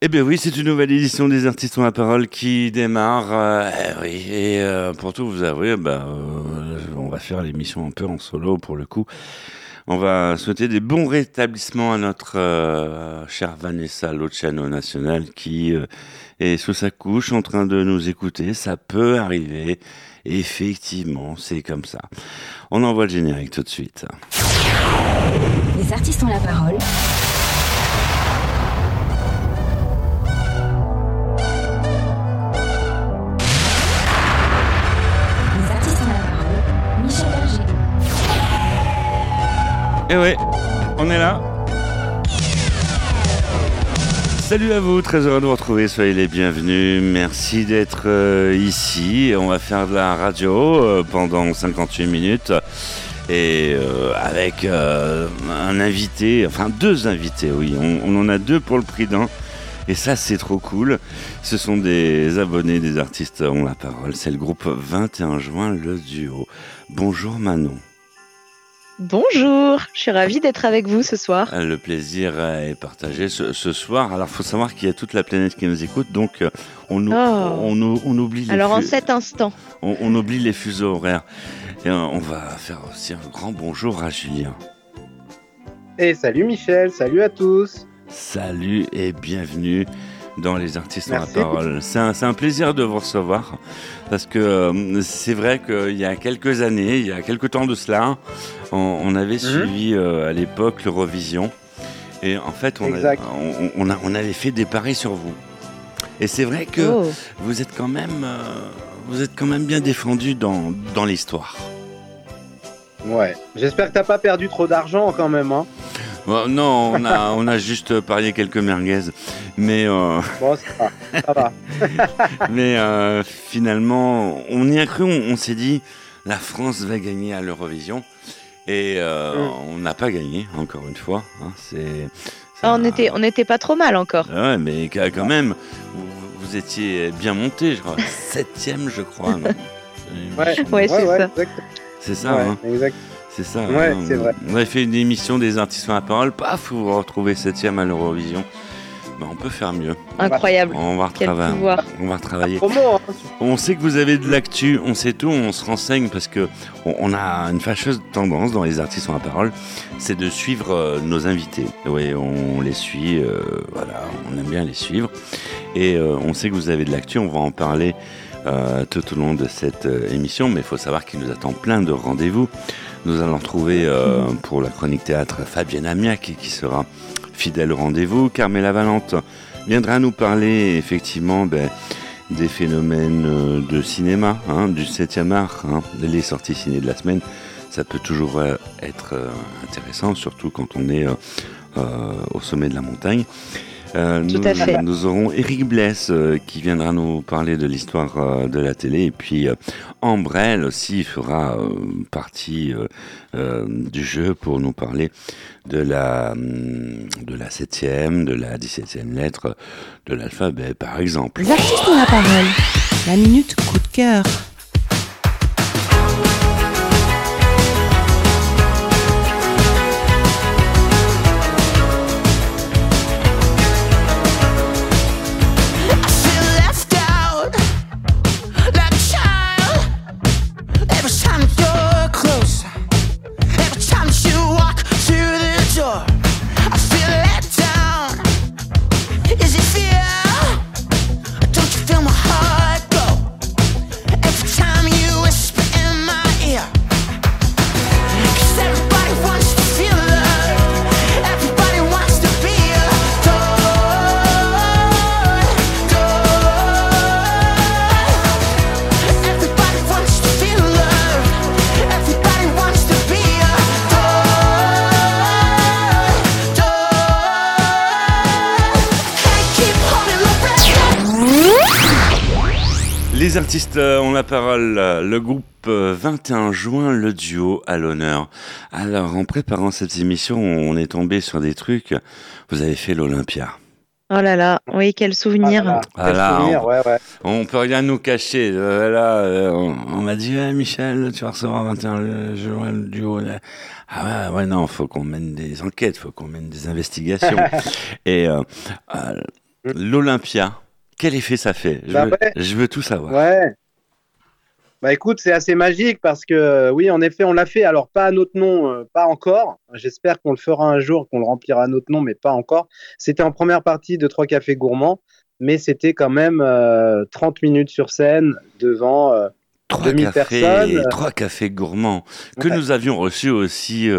Eh bien oui, c'est une nouvelle édition des Artistes ont la parole qui démarre. euh, eh et euh, pour tout vous avouer, bah, euh, on va faire l'émission un peu en solo pour le coup. On va souhaiter des bons rétablissements à notre chère Vanessa Luciano National qui est sous sa couche en train de nous écouter. Ça peut arriver. Effectivement, c'est comme ça. On envoie le générique tout de suite. Les artistes ont la parole. Eh ouais, on est là. Salut à vous, très heureux de vous retrouver, soyez les bienvenus. Merci d'être euh, ici. On va faire de la radio euh, pendant 58 minutes et euh, avec un invité, enfin deux invités, oui. On, on en a deux pour le prix d'un. Et ça, c'est trop cool. Ce sont des abonnés, des artistes ont la parole. C'est le groupe 21 juin, le duo. Bonjour Manon. Bonjour, je suis ravie d'être avec vous ce soir. Euh, Le plaisir euh, est partagé ce, ce soir. Alors, faut savoir qu'il y a toute la planète qui nous écoute, donc euh, on, ou- Oh. on, ou- on oublie les Alors en cet instant, on, on oublie les fuseaux horaires. Et on va faire aussi un grand bonjour à Julien. Et salut Michel, salut à tous. Salut et bienvenue dans Les Artistes en la Merci. parole. C'est un, plaisir de vous recevoir parce que euh, c'est vrai qu'il y a quelques années, il y a quelques temps de cela, on, on avait Mhm. suivi euh, à l'époque l'Eurovision et en fait on, a- Exact. on, on a- on avait fait des paris sur vous. Et c'est vrai que oh, vous êtes quand même, euh, vous êtes quand même bien défendu dans, dans l'histoire. Ouais, j'espère que t'as pas perdu trop d'argent quand même. Hein. Bon, non, on a, on a juste parié quelques merguez, mais euh, Bon, ça va. Ça va. Mais euh, finalement, on y a cru, on, on s'est dit, la France va gagner à l'Eurovision. Et euh, Mm. on n'a pas gagné, encore une fois. hein, c'est, Ah, on ça- était, on n'était pas trop mal encore. Ah Ouais, mais quand même, vous, vous étiez bien monté, je crois. Septième, je crois. non Ouais, Ouais, c'est ça. C'est ça, Ouais, hein, exact. c'est ça. Ouais, hein. c'est vrai. On avait fait une émission des artistes à la parole, paf, vous vous retrouvez septième à l'Eurovision. Ben, on peut faire mieux. Incroyable. On va Quel retravailler. On va retravailler. Promo, hein. On sait que vous avez de l'actu, on sait tout, on se renseigne parce que on, on a une fâcheuse tendance dans les artistes ont la parole, c'est de suivre euh, nos invités. Oui, on les suit, euh, voilà, on aime bien les suivre. Et euh, on sait que vous avez de l'actu, on va en parler euh, tout au long de cette émission, mais il faut savoir qu'il nous attend plein de rendez-vous. Nous allons trouver euh, pour la chronique théâtre Fabienne Amiac qui sera fidèle rendez-vous. Carmela Valente viendra nous parler effectivement ben, des phénomènes euh, de cinéma, hein, du 7e art, hein, les sorties ciné de la semaine. Ça peut toujours euh, être euh, intéressant, surtout quand on est au sommet de la montagne. Euh, Tout nous, à fait. nous aurons Eric Bless euh, qui viendra nous parler de l'histoire euh, de la télé et puis euh, Ambrelle aussi fera euh, partie euh, euh, du jeu pour nous parler de la hum, de la septième, de la 17e lettre de l'alphabet par exemple. Ont la parole. La minute coup de cœur. 21 juin, le duo à l'honneur. Alors, en préparant cette émission, on est tombé sur des trucs. Vous avez fait l'Olympia. Oh là là, oui, quel souvenir. Voilà. Ah Quel là, souvenir, ouais, ouais. On peut rien nous cacher. Euh, là, euh, on, on m'a dit, Ouais, Michel, tu vas recevoir 21 juin le duo. là. Ah ouais, ouais, non, faut qu'on mène des enquêtes, faut qu'on mène des investigations. Et euh, euh, L'Olympia, quel effet ça fait? Je Bah veux, ouais. je veux tout savoir. Ouais. Bah écoute, c'est assez magique parce que euh, oui, en effet, on l'a fait. Alors pas à notre nom, euh, pas encore. J'espère qu'on le fera un jour, qu'on le remplira à notre nom, mais pas encore. C'était en première partie de Trois Cafés Gourmands, mais c'était quand même euh, 30 minutes sur scène devant. euh, Trois 2000 cafés, personnes. trois cafés gourmands que Ouais. nous avions reçus aussi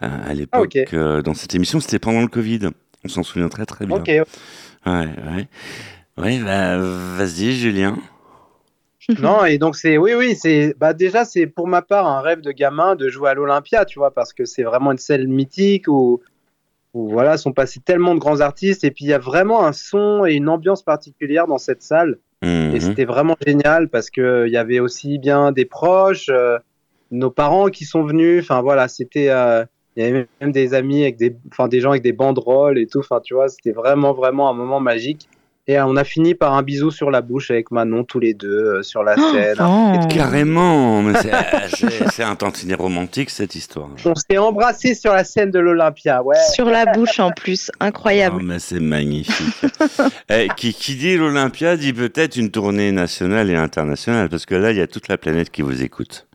à l'époque Ah, dans cette émission. C'était pendant le Covid. On s'en souvient très très bien. Ok. Ouais, ouais. Ouais, bah, vas-y, Julien. Non, et donc c'est oui, oui, c'est bah déjà c'est pour ma part un rêve de gamin de jouer à l'Olympia, tu vois, parce que c'est vraiment une scène mythique où, où voilà sont passés tellement de grands artistes et puis il y a vraiment un son et une ambiance particulière dans cette salle et Mhm. c'était vraiment génial parce que il y avait aussi bien des proches, euh, nos parents qui sont venus, enfin voilà, c'était euh, il y avait même des amis avec des enfin des gens avec des banderoles et tout, enfin tu vois, c'était vraiment vraiment un moment magique. Et euh, on a fini par un bisou sur la bouche avec Manon tous les deux euh, sur la scène. Oh. Carrément, mais c'est- un tantinet romantique cette histoire. On s'est embrassé sur la scène de l'Olympia, ouais. Sur la bouche en plus, incroyable. Oh, mais c'est magnifique. Eh, qui, qui dit l'Olympia dit peut-être une tournée nationale et internationale, parce que là, il y a toute la planète qui vous écoute.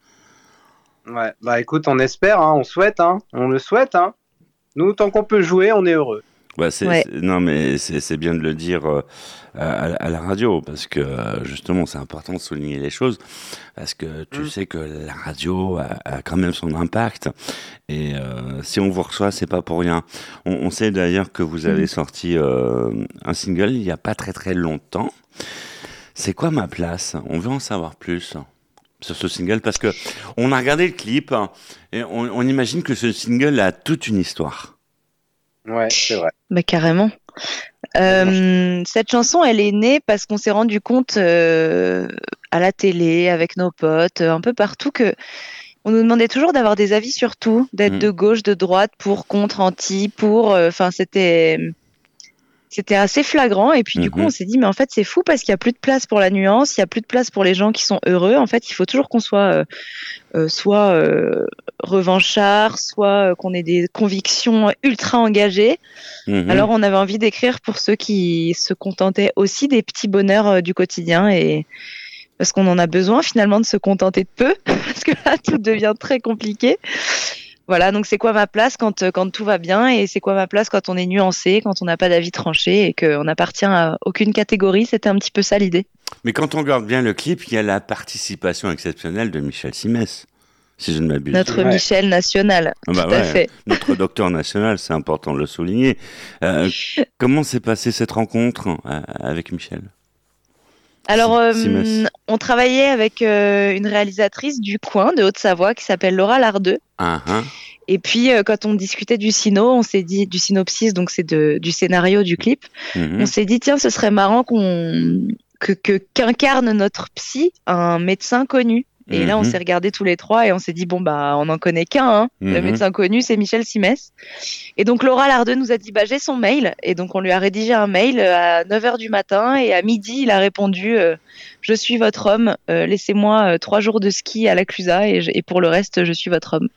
Ouais, bah écoute, on espère, hein, on souhaite, hein, on le souhaite. Hein. Nous, tant qu'on peut jouer, on est heureux. Ouais, c'est, Ouais. c'est- non, mais c'est, c'est bien de le dire euh, à, à la radio, parce que justement, c'est important de souligner les choses, parce que tu Mm. sais que la radio a, a quand même son impact, et euh, si on vous reçoit, c'est pas pour rien. On, on sait d'ailleurs que vous avez sorti euh, un single il y a pas très très longtemps. C'est quoi ma place? On veut en savoir plus sur ce single, parce que on a regardé le clip hein, et on, on imagine que ce single a toute une histoire. Ouais, c'est vrai. Bah, carrément. Euh, cette chanson, elle est née parce qu'on s'est rendu compte euh, à la télé, avec nos potes, un peu partout, que on nous demandait toujours d'avoir des avis sur tout, d'être Mm. de gauche, de droite, pour, contre, anti, pour. euh, Enfin, c'était c'était assez flagrant. Et puis du coup, Mhm. on s'est dit, mais en fait, c'est fou parce qu'il y a plus de place pour la nuance, il y a plus de place pour les gens qui sont heureux. En fait, il faut toujours qu'on soit euh, euh, soit euh, revanchard, soit euh, qu'on ait des convictions ultra engagées. Mhm. Alors, on avait envie d'écrire pour ceux qui se contentaient aussi des petits bonheurs euh, du quotidien et parce qu'on en a besoin finalement de se contenter de peu parce que là, tout devient très compliqué. Voilà, donc c'est quoi ma place quand, euh, quand tout va bien et c'est quoi ma place quand on est nuancé, quand on n'a pas d'avis tranché et qu'on n'appartient à aucune catégorie? C'était un petit peu ça l'idée. Mais quand on regarde bien le clip, il y a la participation exceptionnelle de Michel Simès, si je ne m'abuse. Notre Ouais. Michel national, Ah bah tout à fait. Notre docteur national, c'est important de le souligner. Euh, comment s'est passée cette rencontre euh, avec Michel? Alors, euh, on travaillait avec euh, une réalisatrice du coin de Haute-Savoie qui s'appelle Laura Lardeux. Hein Et puis, euh, quand on discutait du sino, on s'est dit, du synopsis, donc c'est de- du scénario du clip, Mhm. on s'est dit, tiens, ce serait marrant qu'on que que- qu'incarne notre psy un médecin connu. Et là, on Mhm. s'est regardé tous les trois et on s'est dit, bon, bah, on n'en connaît qu'un. Hein. Le Mhm. médecin connu, c'est Michel Simès. Et donc, Laura Lardeux nous a dit, bah, j'ai son mail. Et donc, on lui a rédigé un mail à 9h du matin. Et à midi, il a répondu, euh, je suis votre homme. Euh, Laissez-moi euh, trois jours de ski à la Clusa. Et, pour le reste, je suis votre homme.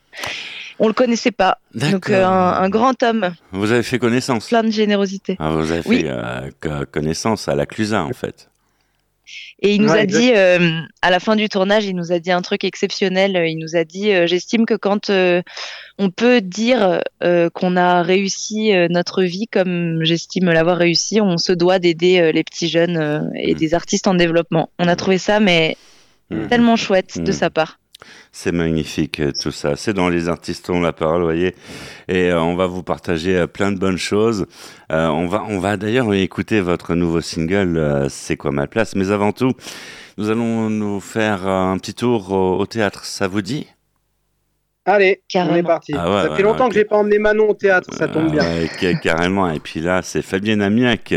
On le connaissait pas. Donc, euh, un, un grand homme, Vous avez fait connaissance plein de générosité. Ah, Vous avez Oui. fait euh, co- connaissance à la Clusa, en fait. Et il nous Ouais, a dit, euh, à la fin du tournage, il nous a dit un truc exceptionnel. Il nous a dit, euh, j'estime que quand euh, on peut dire qu'on a réussi notre vie comme j'estime l'avoir réussi, on se doit d'aider les petits jeunes et Mm. des artistes en développement. On a trouvé ça, mais Mhm. tellement chouette de Mm. sa part. C'est magnifique euh, tout ça. C'est dans les artistes ont la parole, vous voyez. Et euh, on va vous partager euh, plein de bonnes choses. Euh, on va, on va d'ailleurs écouter votre nouveau single, euh, C'est quoi ma place? Mais avant tout, nous allons nous faire un petit tour au, au théâtre. Ça vous dit? Allez, on Carrément. est parti. Ah ouais, ça ouais, fait longtemps ok. que j'ai pas emmené Manon au théâtre, ça tombe Ah bien. ouais, ca- carrément. Et puis là, c'est Fabienne Amiac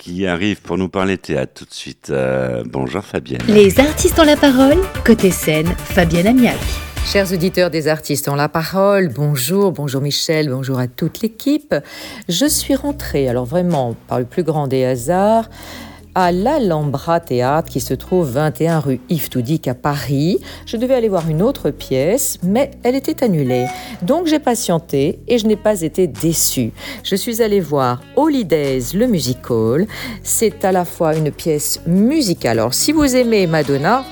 qui arrive pour nous parler théâtre tout de suite. Euh, bonjour Fabienne. Les artistes ont la parole. Côté scène, Fabienne Amiac. Chers auditeurs des artistes ont la parole, bonjour, bonjour Michel, bonjour à toute l'équipe. Je suis rentrée, alors vraiment par le plus grand des hasards, à l'Alhambra Théâtre qui se trouve 21 rue Yves Toudic à Paris. Je devais aller voir une autre pièce, mais elle était annulée. Donc j'ai patienté et je n'ai pas été déçue. Je suis allée voir Holidays, le musical. C'est à la fois une pièce musicale. Alors si vous aimez Madonna,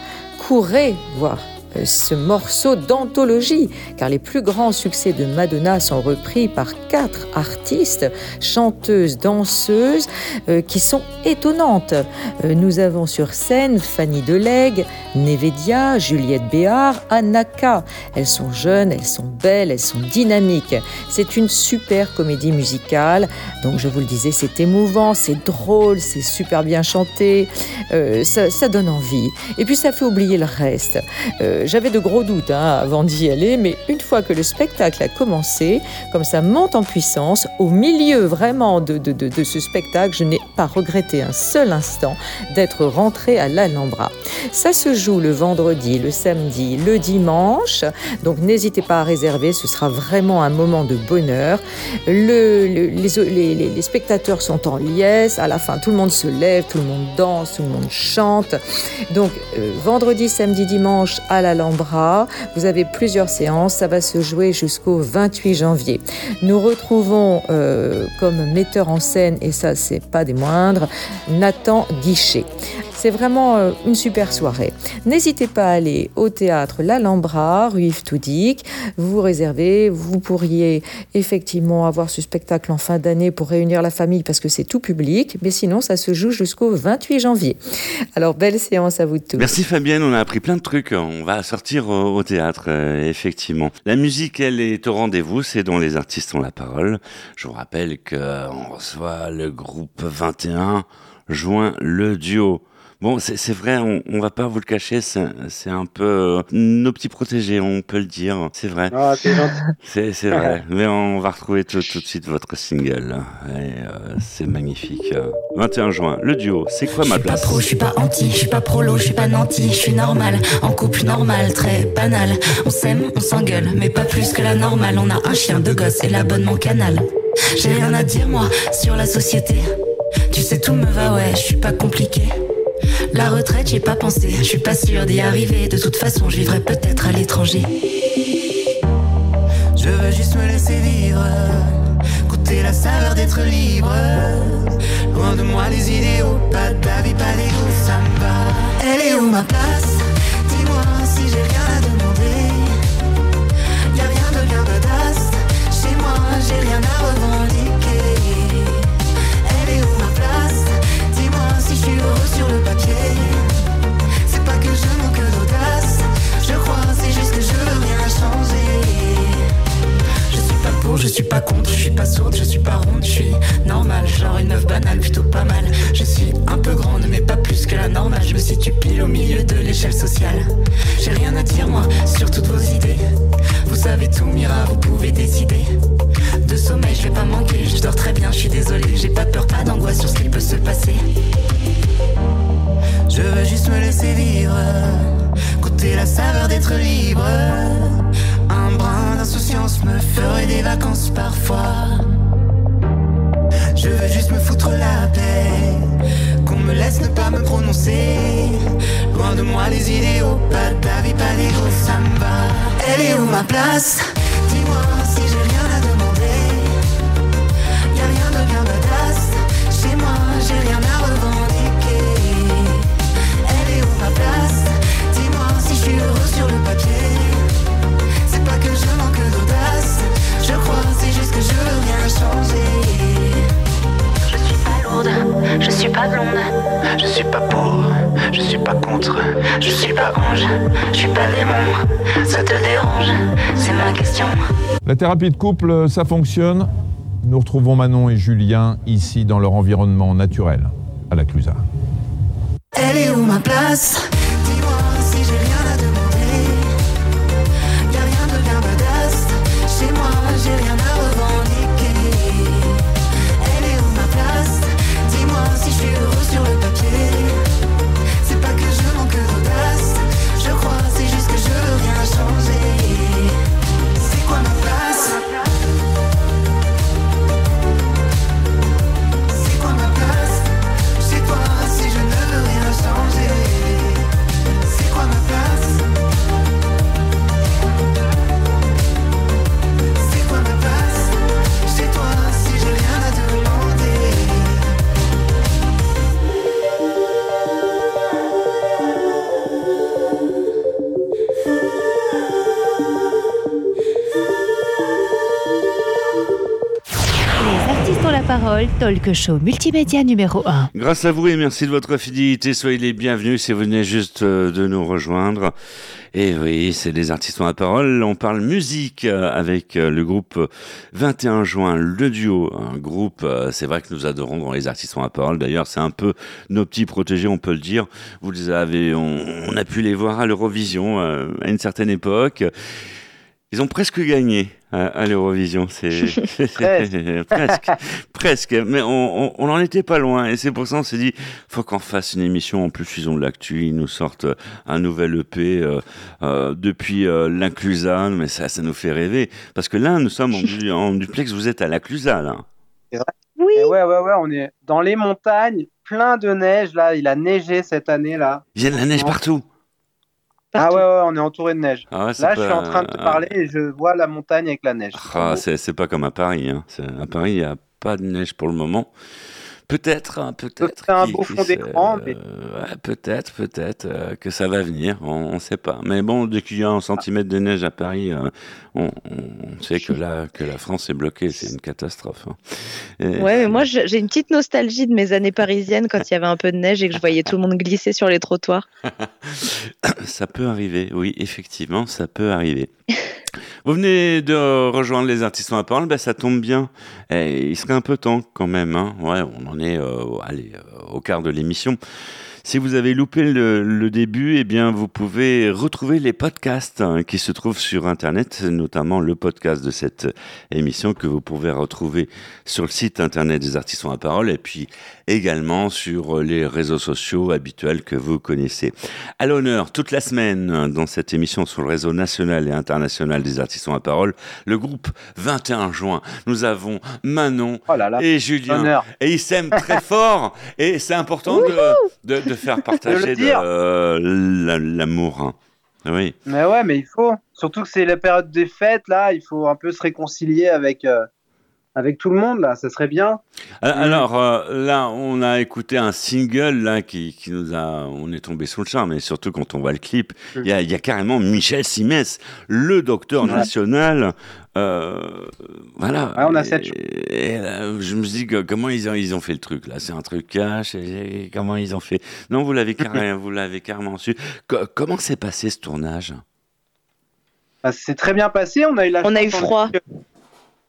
courez voir ce morceau d'anthologie, car les plus grands succès de Madonna sont repris par quatre artistes, chanteuses, danseuses, euh, qui sont étonnantes. Euh, nous avons sur scène Fanny Delegue, Nevedia, Juliette Béard, Anaka. Elles sont jeunes, elles sont belles, elles sont dynamiques. C'est une super comédie musicale. Donc je vous le disais, c'est émouvant, c'est drôle, c'est super bien chanté, euh, ça donne envie. Et puis ça fait oublier le reste. J'avais de gros doutes hein, avant d'y aller, mais une fois que le spectacle a commencé, comme ça monte en puissance, au milieu vraiment de, de, de, ce spectacle, je n'ai pas regretté un seul instant d'être rentré à l'Alhambra. Ça se joue le vendredi, le samedi, le dimanche, donc n'hésitez pas à réserver, ce sera vraiment un moment de bonheur. Le- le- les, spectateurs sont en liesse, à la fin tout le monde se lève, tout le monde danse, tout le monde chante. Donc euh, vendredi, samedi, dimanche à l'Alhambra, vous avez plusieurs séances, ça va se jouer jusqu'au 28 janvier. Nous retrouvons euh, comme metteur en scène, et ça c'est pas des moindres, Nathan Guichet. C'est vraiment euh, une super soirée. N'hésitez pas à aller au théâtre L'Alhambra, rue Yves Toudic. Vous réservez, vous pourriez effectivement avoir ce spectacle en fin d'année pour réunir la famille parce que c'est tout public, mais sinon ça se joue jusqu'au 28 janvier. Alors belle séance à vous tous. Merci Fabienne, on a appris plein de trucs. On va sortir au, au théâtre, euh, effectivement. La musique, elle est au rendez-vous, c'est dont les artistes ont la parole. Je vous rappelle qu'on reçoit le groupe 21 juin le duo. Bon, c'est c'est vrai, on, on va pas vous le cacher, c'est un peu euh, nos petits protégés, on peut le dire. C'est vrai, Ah, c'est gentil. c'est c'est vrai. Mais on va retrouver tout, tout de suite votre single. Et euh, c'est magnifique. Euh, 21 juin, le duo. C'est quoi Je ma suis pas place? pro, je suis pas anti, je suis pas prolo, je suis pas nanti, je suis normal, en couple normal, très banal. On s'aime, on s'engueule, mais pas plus que la normale. On a un chien, deux gosses et l'abonnement canal. J'ai rien à dire moi sur la société. Tu sais tout me va, ouais, je suis pas compliqué. La retraite, j'y ai pas pensé, je suis pas sûr d'y arriver. De toute façon, je vivrai peut-être à l'étranger. Je veux juste me laisser vivre, goûter la saveur d'être libre. Loin de moi les idéaux, pas d'avis, pas d'ego, ça me va. Elle est où ma place? Dis-moi si j'ai rien à demander. Y a rien de bien badass. Chez moi, j'ai rien à revendiquer. Thérapie de couple, ça fonctionne. Nous retrouvons Manon et Julien ici dans leur environnement naturel, à la Clusa. Talk show multimédia numéro 1. Grâce à vous et merci de votre fidélité, soyez les bienvenus si vous venez juste euh, de nous rejoindre. Et oui, c'est les artistes à parole. On parle musique euh, avec euh, le groupe 21 juin, le duo. Un groupe, c'est vrai que nous adorons dans les artistes à parole. D'ailleurs, c'est un peu nos petits protégés, on peut le dire. Vous les avez, on, a pu les voir à l'Eurovision à une certaine époque. Ils ont presque gagné à, à l'Eurovision. C'est Presque. presque. Mais on, on, on en était pas loin. Et c'est pour ça qu'on s'est dit, faut qu'on fasse une émission. En plus, ils ont de l'actu. Ils nous sortent un nouvel EP euh, euh, depuis euh, l'Inclusa. Mais ça, ça nous fait rêver. Parce que là, nous sommes en, du- en duplex. Vous êtes à l'Inclusa, là. Oui, Et ouais, ouais, ouais, on est dans les montagnes, plein de neige là. Il a neigé cette année là. Il y a de la neige partout. Ah ouais, ouais, on est entouré de neige. Ah ouais, Là, je suis en train de te parler et je vois la montagne avec la neige. Ah, c'est c'est pas comme à Paris. Hein. C'est- À Paris, il n'y a pas de neige pour le moment. Peut-être, hein, peut-être. C'est un beau fond d'écran, mais- euh, ouais, peut-être, peut-être euh, que ça va venir. On ne sait pas. Mais bon, dès qu'il y a un centimètre de neige à Paris, euh, on, on sait que la, que la France est bloquée. C'est une catastrophe. hein. Et- Ouais, mais moi je- j'ai une petite nostalgie de mes années parisiennes quand il y avait un peu de neige et que je voyais tout le monde glisser sur les trottoirs. Ça peut arriver, oui, effectivement, ça peut arriver. Vous venez de rejoindre les artistes à parole, ben ça tombe bien. Eh, il serait un peu temps quand même. Hein. Ouais, on en est euh, allez, euh, au quart de l'émission. Si vous avez loupé le, le début, eh bien, vous pouvez retrouver les podcasts hein, qui se trouvent sur Internet, notamment le podcast de cette émission que vous pouvez retrouver sur le site Internet des artistes à parole et puis également sur les réseaux sociaux habituels que vous connaissez. À l'honneur, toute la semaine, dans cette émission sur le réseau national et international des artistes à parole, le groupe 21 juin, nous avons Manon Oh là là. et Julien. Honneur. Et ils s'aiment très fort. Et c'est important de, de, de faire partager euh, la- l'amour. hein. Oui. Mais ouais, mais il faut. Surtout que c'est la période des fêtes là. Il faut un peu se réconcilier avec euh, avec tout le monde là. Ça serait bien. Euh, Alors euh, là, on a écouté un single là qui, qui nous a, on est tombé sous le charme, et surtout quand on voit le clip, il y a, il y a carrément Michel Simès, le docteur Ouais. national. euh, voilà. Ouais, on a Et- cette- Et, là, je me suis dit que, comment ils ont, ils ont fait le truc là? C'est un truc cash. et- et comment ils ont fait? Non, vous l'avez carrément, vous l'avez carrément su. Co- comment s'est passé ce tournage? Bah, c'est très bien passé. On a eu la. On a eu froid. que- Ah,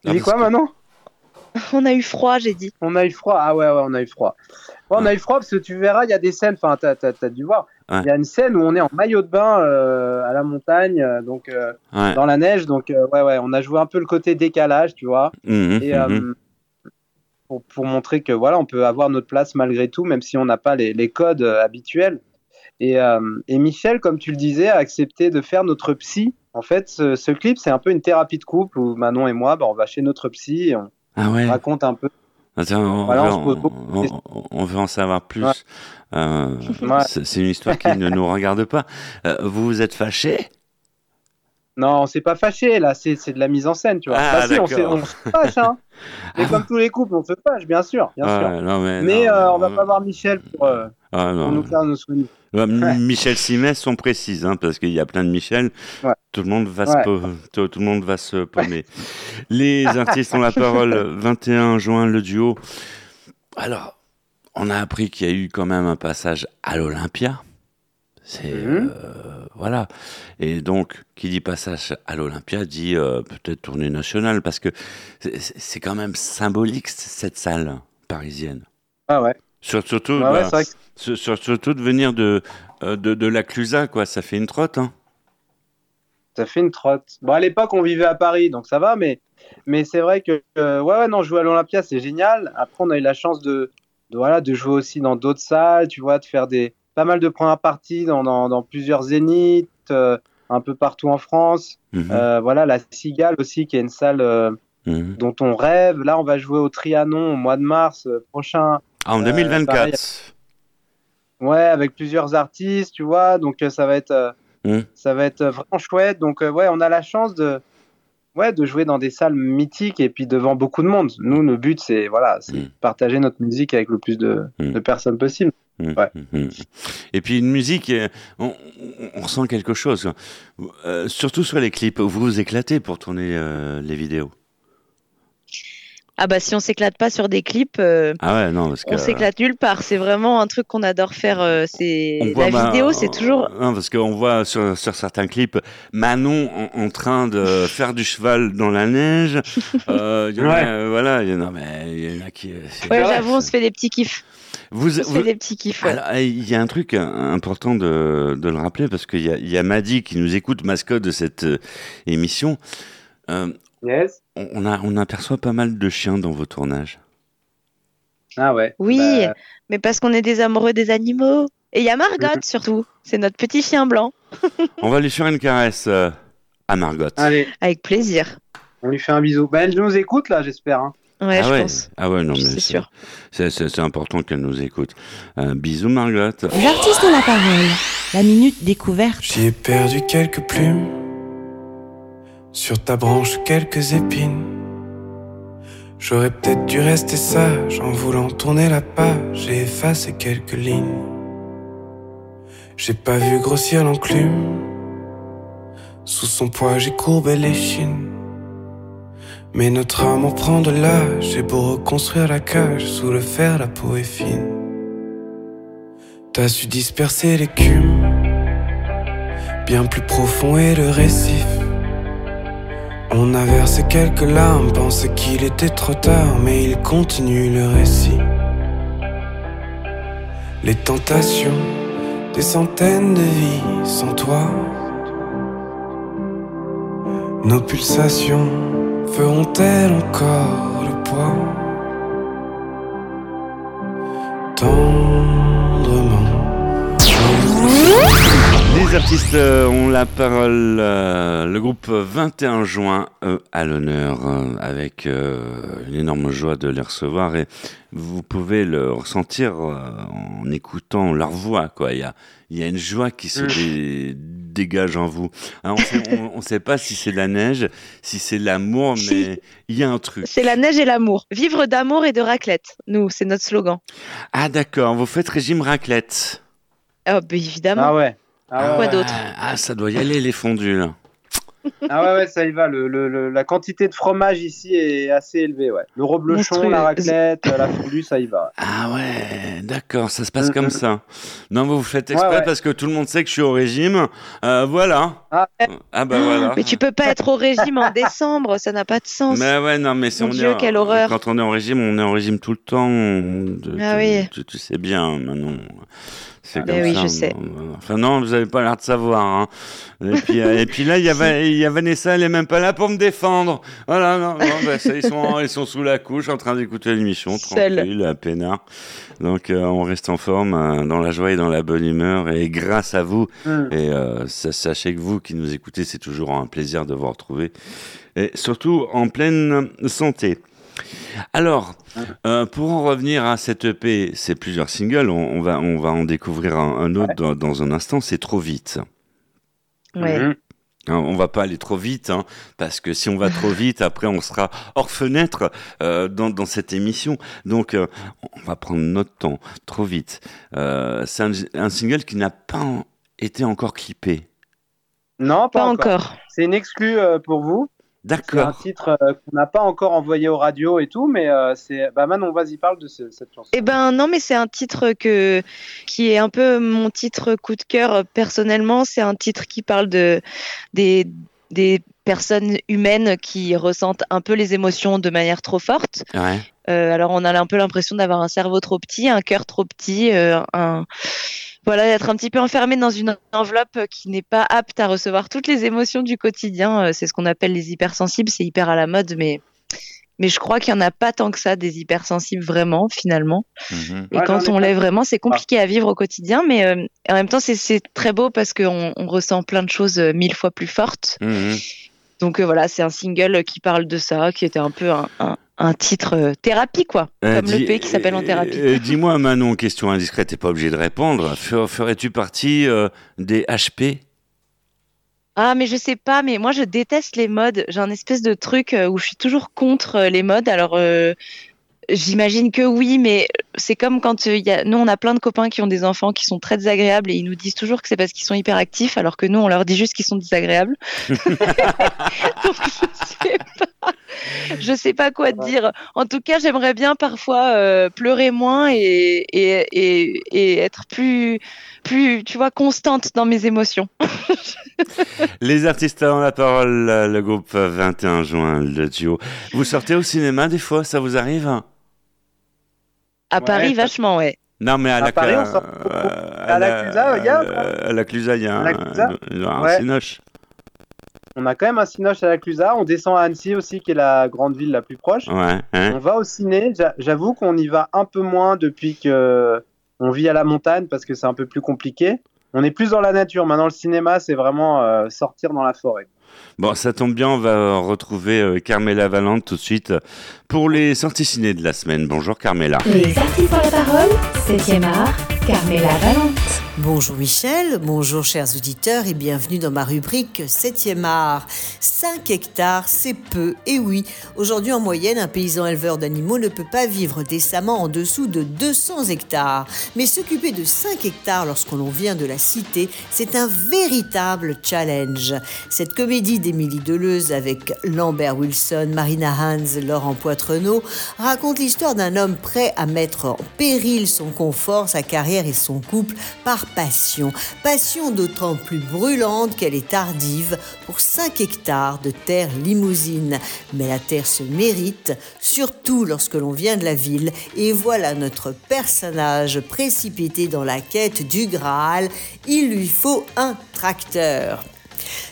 Il dit parce quoi que- maintenant? On a eu froid, j'ai dit. On a eu froid. Ah ouais, ouais, on a eu froid. Ouais, on a eu froid parce que tu verras, il y a des scènes. Enfin, t'as t'as- t'as dû voir. Il Ouais. y a une scène où on est en maillot de bain euh, à la montagne, euh, donc euh, Ouais. dans la neige. Donc euh, ouais, ouais, on a joué un peu le côté décalage, tu vois. Et euh, mhm. pour, pour montrer que voilà, on peut avoir notre place malgré tout, même si on n'a pas les, les codes euh, habituels. Et, euh, et Michel, comme tu le disais, a accepté de faire notre psy. En fait, ce, ce clip, c'est un peu une thérapie de couple où Manon et moi, bah, on va chez notre psy et on Ah ouais. raconte un peu. Attends, on, Voilà, veut, on se pose en- on- on- veut savoir plus. Ouais. Euh, Ouais. c'est une histoire qui ne nous regarde pas. Euh, vous vous êtes fâché Non, on s'est pas fâché, là, c'est c'est de la mise en scène, tu vois. Ah, Bah si, on, se fâche, hein. Mais comme tous les couples, on se fâche, bien sûr, bien sûr. Ouais, non, mais Mais non, euh, on va pas voir Michel pour, euh, ah, pour nous faire nos souvenirs. Ouais, Michel Simès, on précise, hein, parce qu'il y a plein de Michel. Ouais. Tout le monde va se tout, tout le monde va se paumer. Les artistes ont la parole. 21 juin, le duo. Alors, on a appris qu'il y a eu quand même un passage à l'Olympia. C'est Mhm. euh, voilà. Et donc, qui dit passage à l'Olympia dit euh, peut-être tournée nationale, parce que c'est- quand même symbolique cette salle parisienne. Ah ouais. Sur- Surtout, Ouais, bah, que surtout de venir de, euh, de, de la Clusa, quoi. Ça fait une trotte, hein. Ça fait une trotte. Bon, à l'époque, on vivait à Paris, donc ça va, mais, mais c'est vrai que, euh, ouais, ouais, non, jouer à l'Olympia, c'est génial. Après, on a eu la chance de, de, voilà, de jouer aussi dans d'autres salles, tu vois, de faire des, pas mal de premières parties dans, dans, dans plusieurs zéniths, euh, un peu partout en France. Mhm, Euh, voilà, la Cigale aussi, qui est une salle euh, mhm. dont on rêve. Là, on va jouer au Trianon au mois de mars prochain. Ah, en euh, 2024. pareil. Ouais, avec plusieurs artistes, tu vois, donc ça va être. Mhm. ça va être vraiment chouette. Donc, ouais, on a la chance de, ouais, de jouer dans des salles mythiques et puis devant beaucoup de monde. Nous, le but, c'est voilà, c'est partager notre musique avec le plus de, de personnes possible. Ouais. mhm. Et puis une musique, euh, on, on- ressent quelque chose. Euh, surtout sur les clips, vous vous éclatez pour tourner euh, les vidéos. Ah bah si on s'éclate pas sur des clips, euh, Ah ouais, non, parce que. on s'éclate nulle part. C'est vraiment un truc qu'on adore faire. euh, c'est la Ma- vidéo, c'est toujours. Non, parce qu'on voit sur, sur certains clips Manon en, en train de faire du cheval dans la neige. Euh, y en a, Ouais. voilà, il y en a, mais il y en a qui. Ouais, j'avoue, on se fait des petits kiffs. Vous, se vous- des petits kiffs. il y a un truc euh, important de, de le rappeler parce qu'il y a, il y a Madi qui nous écoute, mascotte de cette euh, émission. Euh, Yes. on, a, on aperçoit pas mal de chiens dans vos tournages. Ah ouais. Oui, Bah, mais parce qu'on est des amoureux des animaux. Et il y a Margot surtout. C'est notre petit chien blanc. On va lui faire une caresse euh, à Margot. allez, Avec plaisir. on lui fait un bisou. Bah, elle nous écoute là, j'espère. hein. Ouais, ah je ouais. pense. Ah ouais, non, mais C'est sûr. C'est, c'est- c'est important qu'elle nous écoute. Euh, bisous Margot. L'artiste de la parole, la minute découverte. J'y ai perdu quelques plumes. Sur ta branche, quelques épines. J'aurais peut-être dû rester sage en voulant tourner la page. J'ai effacé quelques lignes. J'ai pas vu grossir l'enclume. Sous son poids, j'ai courbé les chines. Mais notre en prend de l'âge. J'ai beau reconstruire la cage. Sous le fer, la peau est fine. T'as su disperser l'écume. Bien plus profond est le récif. On a versé quelques larmes, pensait qu'il était trop tard, mais il continue le récit. Les tentations, des centaines de vies sans toi. Nos pulsations feront-elles encore le poids? Les artistes euh, ont la parole. euh, le groupe 21 juin euh, à l'honneur, euh, avec euh, une énorme joie de les recevoir. Et vous pouvez le ressentir euh, en écoutant leur voix. Quoi. Il, y a, il y a une joie qui se Mm. dé- dégage en vous. Hein, on ne sait pas si c'est de la neige, si c'est l'amour, mais il y a un truc. C'est la neige et l'amour. Vivre d'amour et de raclette. Nous, c'est notre slogan. Ah d'accord, vous faites régime raclette. Oh, bah, évidemment. Ah ouais. Ah Quoi ouais. d'autre Ah, ça doit y aller les fondus là. Ah ouais, ouais, ça y va. Le, le- le- la quantité de fromage ici est assez élevée. Ouais. Le reblochon, Monstrueux. la raclette, la fondue, ça y va. Ah ouais, d'accord, ça se passe Mm, comme mm. ça. Non, vous vous faites exprès Ouais, ouais. parce que tout le monde sait que je suis au régime. Euh, voilà. Ah. Ah bah voilà. Mais tu peux pas être au régime en décembre, ça n'a pas de sens. Mais ouais, non, mais si Mon on Dieu, est quelle horreur. Quand on est en régime, on est en régime tout le temps. Tu- Ah tu, oui. tu, tu sais bien, Manon. C'est Ah, comme oui, ça. je sais. Enfin non, vous avez pas l'air de savoir. hein. Et puis, euh, et puis là, il y, a Va- il y a Vanessa, elle est même pas là pour me défendre. Voilà, non, non, bah, ça, ils sont, ils sont sous la couche, en train d'écouter l'émission, tranquille, à peinard. Donc, euh, on reste en forme, euh, dans la joie et dans la bonne humeur, et grâce à vous. Mm. Et euh, sa- sachez que vous qui nous écoutez, c'est toujours un plaisir de vous retrouver. Et surtout en pleine santé. Alors, euh, pour en revenir à cette EP, c'est plusieurs singles. On, on va, on va en découvrir un, un autre dans, dans un instant. C'est trop vite. Ouais. Hein, on va pas aller trop vite, hein, parce que si on va trop vite, après on sera hors fenêtre euh, dans, dans cette émission. Donc euh, on va prendre notre temps, trop vite. Euh, c'est un, un single qui n'a pas en- été encore clippé. Non, pas, Pas encore. encore. C'est une exclue euh, pour vous? C'est un D'accord. titre euh, qu'on n'a pas encore envoyé aux radios et tout, mais euh, c'est. Bah Manon, vas-y, parle de ce- cette chanson. Eh ben non, mais c'est un titre que qui est un peu mon titre coup de cœur euh, personnellement. C'est un titre qui parle de des des personnes humaines qui ressentent un peu les émotions de manière trop forte. Ouais. Euh, alors on a un peu l'impression d'avoir un cerveau trop petit, un cœur trop petit, euh, un voilà, d'être un petit peu enfermé dans une enveloppe qui n'est pas apte à recevoir toutes les émotions du quotidien. Euh, C'est ce qu'on appelle les hypersensibles. C'est hyper à la mode, mais mais je crois qu'il y en a pas tant que ça des hypersensibles vraiment finalement. Mhm. Et Ouais, quand on l'est vraiment, c'est compliqué à vivre au quotidien, mais euh, en même temps, c'est- c'est très beau parce qu'on on ressent plein de choses euh, mille fois plus fortes. Mhm. Donc euh, voilà, c'est un single qui parle de ça, qui était un peu un, un- un titre euh, thérapie, quoi. Euh, Comme le P qui s'appelle En thérapie. euh, Dis-moi, Manon, question indiscrète, t'es pas obligé de répondre. Fer- Ferais-tu partie euh, des HP Ah, mais je sais pas, mais moi je déteste les modes. J'ai un espèce de truc où je suis toujours contre les modes. Alors, j'imagine que oui, mais c'est comme quand euh, il y a... nous, on a plein de copains qui ont des enfants qui sont très désagréables et ils nous disent toujours que c'est parce qu'ils sont hyperactifs, alors que nous, on leur dit juste qu'ils sont désagréables. Donc, je sais pas. je sais pas quoi te dire. En tout cas, j'aimerais bien parfois euh, pleurer moins et, et, et, et être plus, plus, tu vois, constante dans mes émotions. Les artistes ont la parole, le groupe 21 juin, le duo. Vous sortez au cinéma des fois, ça vous arrive? À Paris, vachement, ouais. Non, mais à, À la Paris, Cla- on sort beaucoup. euh, À la Clusa, il y a, À la Clusa, il y a À un, un Ouais. cinoche. On a quand même un cinoche à la Clusa. On descend à Annecy aussi, qui est la grande ville la plus proche. Ouais, hein. On va au ciné. J'a- J'avoue qu'on y va un peu moins depuis que on vit à la montagne parce que c'est un peu plus compliqué. On est plus dans la nature. Maintenant, le cinéma, c'est vraiment euh, sortir dans la forêt. Bon, ça tombe bien, on va retrouver euh, Carmela Valente tout de suite pour les sorties ciné de la semaine. Bonjour Carmela. Les artistes ont la parole, 7e art, Carmela Valente. Bonjour Michel, bonjour chers auditeurs et bienvenue dans ma rubrique 7e art. 5 hectares, c'est peu, et oui, aujourd'hui en moyenne, un paysan éleveur d'animaux ne peut pas vivre décemment en dessous de 200 hectares. Mais s'occuper de 5 hectares lorsqu'on vient de la cité, c'est un véritable challenge. Cette comédie d'Émilie Deleuze avec Lambert Wilson, Marina Hans, Laurent Poitrenaud raconte l'histoire d'un homme prêt à mettre en péril son confort, sa carrière et son couple par passion. Passion d'autant plus brûlante qu'elle est tardive pour 5 hectares de terre limousine. Mais la terre se mérite, surtout lorsque l'on vient de la ville. Et voilà notre personnage précipité dans la quête du Graal. Il lui faut un tracteur.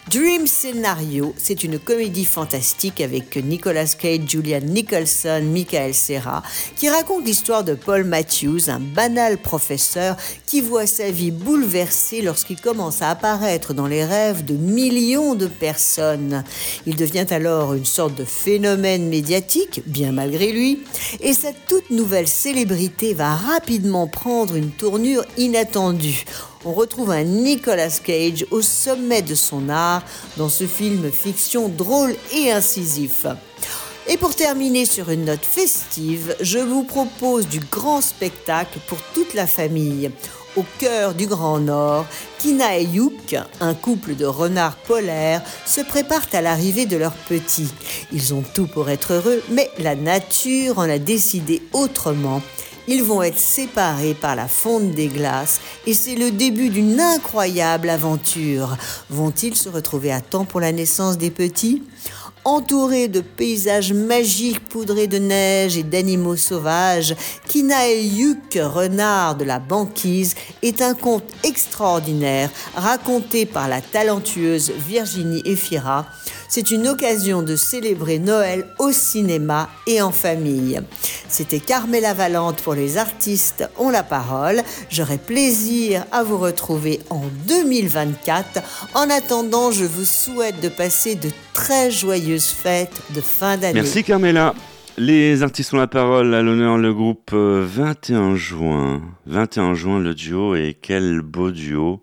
Dream Scenario, c'est une comédie fantastique avec Nicolas Cage, Julian Nicholson, Michael Serra, qui raconte l'histoire de Paul Matthews, un banal professeur qui voit sa vie bouleversée lorsqu'il commence à apparaître dans les rêves de millions de personnes. Il devient alors une sorte de phénomène médiatique, bien malgré lui, et cette toute nouvelle célébrité va rapidement prendre une tournure inattendue. On retrouve un Nicolas Cage au sommet de son art dans ce film fiction drôle et incisif. Et pour terminer sur une note festive, je vous propose du grand spectacle pour toute la famille. Au cœur du Grand Nord, Kina et Youk, un couple de renards polaires, se préparent à l'arrivée de leur petit. Ils ont tout pour être heureux, mais la nature en a décidé autrement. Ils vont être séparés par la fonte des glaces et c'est le début d'une incroyable aventure. Vont-ils se retrouver à temps pour la naissance des petits? Entourés de paysages magiques poudrés de neige et d'animaux sauvages, Kina et Yuk, renard de la banquise, est un conte extraordinaire raconté par la talentueuse Virginie Efira. C'est une occasion de célébrer Noël au cinéma et en famille. C'était Carmela Valente pour les artistes ont la parole. J'aurai plaisir à vous retrouver en 2024. En attendant, je vous souhaite de passer de très joyeuses fêtes de fin d'année. Merci Carmela. Les artistes ont la parole à l'honneur le groupe euh, 21 juin. 21 juin le duo et quel beau duo.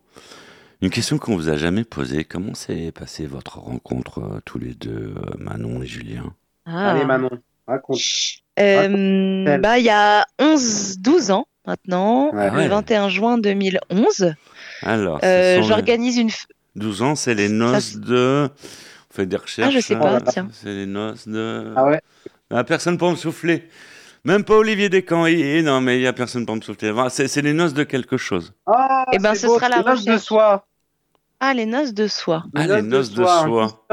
Une question qu'on vous a jamais posée. Comment s'est passée votre rencontre euh, tous les deux, euh, Manon et Julien? Ah. Allez, Manon, raconte. Euh, bah, il y a 11, 12 ans maintenant, Ouais. le Ouais. 21 juin 2011. Alors, ce Euh, sont les- J'organise une. f- 12 ans, c'est les noces de. On fait des recherches. Ah, je sais pas, hein. tiens. C'est les noces de. Ah ouais. Ah, personne pour me souffler. Même pas Olivier Descamps. Et, et non, mais il y a personne pour me souffler. Voilà, C'est c'est les noces de quelque chose. Ah, Eh ben, c'est ce beau, sera la c'est noces de recherche. soie. Ah, les noces de soie. Ah, les noces de un soie.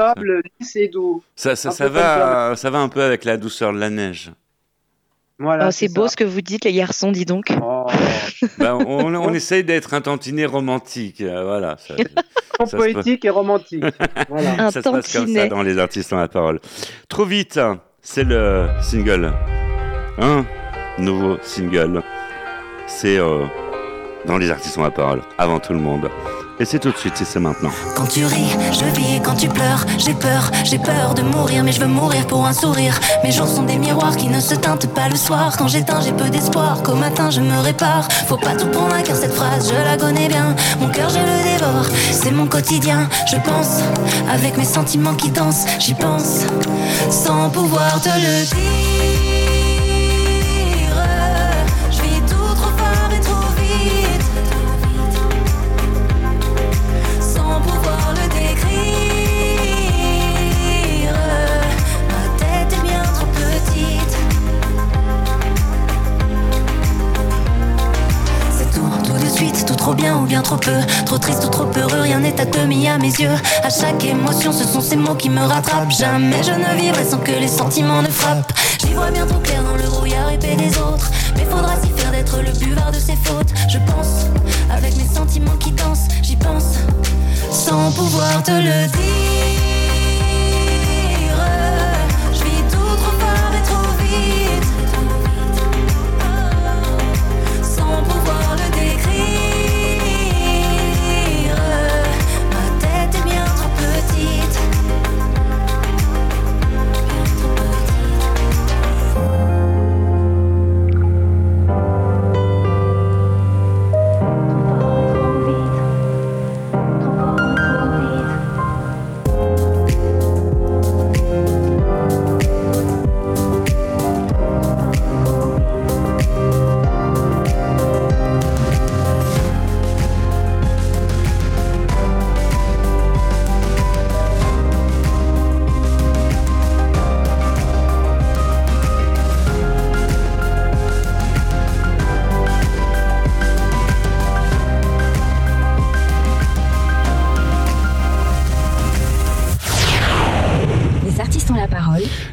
doux. Ça, ça, va, ça va un peu avec la douceur de la neige. Voilà. Oh, c'est beau ça. ce que vous dites, les garçons, dis donc. Oh, Ben, on, on essaye d'être un tantinet romantique. euh, Voilà. Ça, poétique et romantique. voilà. Un ça se passe comme ça tantinet. dans les artistes ont la parole. Trop vite, c'est le single. Un nouveau single. C'est euh, dans les artistes ont la parole, avant tout le monde. Et c'est tout de suite, et c'est maintenant. Quand tu ris, je vis, quand tu pleures, j'ai peur, j'ai peur de mourir, mais je veux mourir pour un sourire. Mes jours sont des miroirs qui ne se teintent pas le soir. Quand j'éteins, j'ai peu d'espoir, qu'au matin je me répare. Faut pas tout prendre cœur cette phrase, je la connais bien. Mon cœur, je le dévore, c'est mon quotidien. Je pense, avec mes sentiments qui dansent, j'y pense, sans pouvoir te le dire. Trop bien ou bien trop peu. Trop triste ou trop heureux, rien n'est à demi à mes yeux. À chaque émotion, ce sont ces mots qui me rattrapent. Jamais je ne vivrai sans que les sentiments ne frappent. J'y vois bien trop clair dans le brouillard épais des autres. Mais faudra s'y faire d'être le buvard de ses fautes. Je pense, avec mes sentiments qui dansent, j'y pense, sans pouvoir te le dire.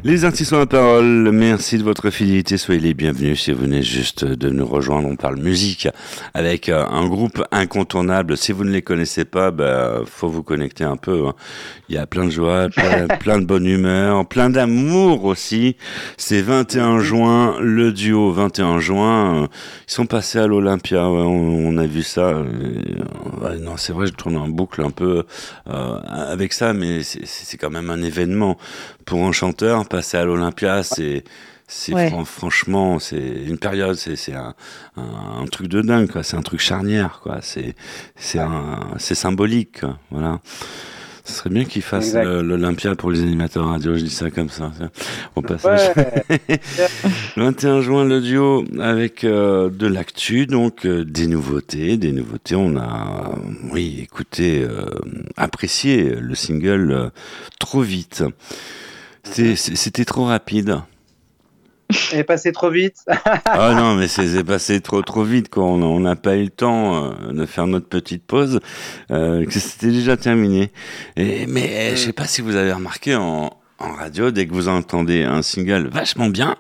Les artistes ont la parole, merci de votre fidélité, soyez les bienvenus si vous venez juste de nous rejoindre, on parle musique avec euh, un groupe incontournable, si vous ne les connaissez pas, bah, faut vous connecter un peu, hein. il y a plein de joie, plein, plein de bonne humeur, plein d'amour aussi, c'est 21 juin, le duo 21 juin, ils sont passés à l'Olympia, ouais, on, on a vu ça, euh, ouais, non c'est vrai je tourne en boucle un peu euh, avec ça, mais c'est quand même un événement pour un chanteur, passer à l'Olympia, c'est c'est Ouais. fran- franchement c'est une période, c'est un, un, un truc de dingue, quoi. C'est un truc charnière, quoi. C'est c'est un c'est symbolique, quoi. Voilà. Ce serait bien qu'ils fassent l'Olympia pour les animateurs radio. Je dis ça comme ça. Au passage. Ouais. 21 juin, le duo avec euh, de l'actu, donc euh, des nouveautés. Des nouveautés, on a, oui, écoutez, euh, apprécié le single euh, Trop vite. C'était trop rapide. Elle est passée trop vite. Ah non, mais c'est passé trop trop vite quoi. On n'a pas eu le temps euh, de faire notre petite pause. Euh, c'était déjà terminé. Et, mais je sais pas si vous avez remarqué en, en radio, dès que vous entendez un single vachement bien,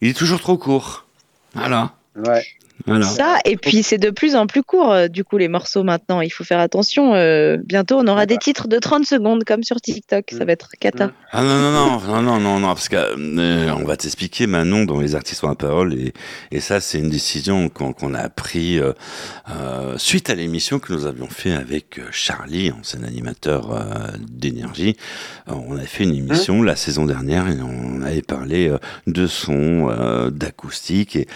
il est toujours trop court. Voilà. Ouais. Voilà. Ça, et puis c'est de plus en plus court, euh, du coup, les morceaux maintenant. Il faut faire attention. euh, bientôt, on aura des titres de 30 secondes, comme sur TikTok. Ça va être cata. Ah non, non, non, non, non, non, non, parce que euh, va t'expliquer Manon dont les artistes ont la parole et, et ça c'est une décision qu'on qu'on a pris euh, euh, suite à l'émission que nous avions fait avec Charlie, ancien animateur euh, d'énergie. On avait fait une émission la saison dernière et on avait parlé euh, de son, euh, d'acoustique et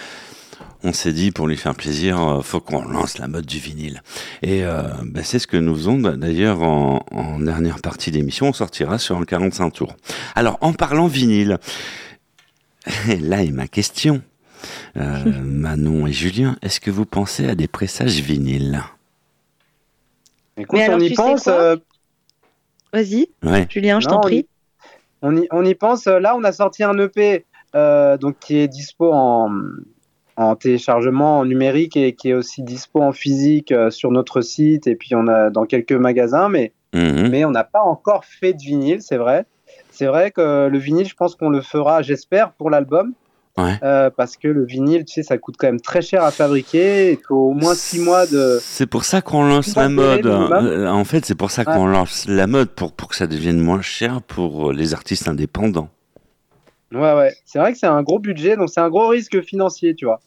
on s'est dit pour lui faire plaisir, euh, faut qu'on lance la mode du vinyle. Et euh, bah, c'est ce que nous faisons d'ailleurs en, en dernière partie d'émission. On sortira sur un 45 tours. Alors en parlant vinyle, là est ma question. Euh, Manon et Julien, est-ce que vous pensez à des pressages vinyles? Écoute, Mais alors, on y pense. euh, Vas-y, Ouais. Julien, je t'en prie. On y, on y pense. Là, on a sorti un EP euh, donc, qui est dispo en, en téléchargement numérique et qui est aussi dispo en physique euh, sur notre site et puis on a dans quelques magasins, mais, Mhm. mais on n'a pas encore fait de vinyle, c'est vrai. C'est vrai que le vinyle, je pense qu'on le fera, j'espère, pour l'album. Ouais. Euh, parce que le vinyle, tu sais, ça coûte quand même très cher à fabriquer. Il faut au moins six mois de. C'est pour ça qu'on lance la mode. Euh, En fait, c'est pour ça qu'on Ouais. lance la mode pour, pour que ça devienne moins cher pour les artistes indépendants. Ouais, ouais. C'est vrai que c'est un gros budget, donc c'est un gros risque financier, tu vois.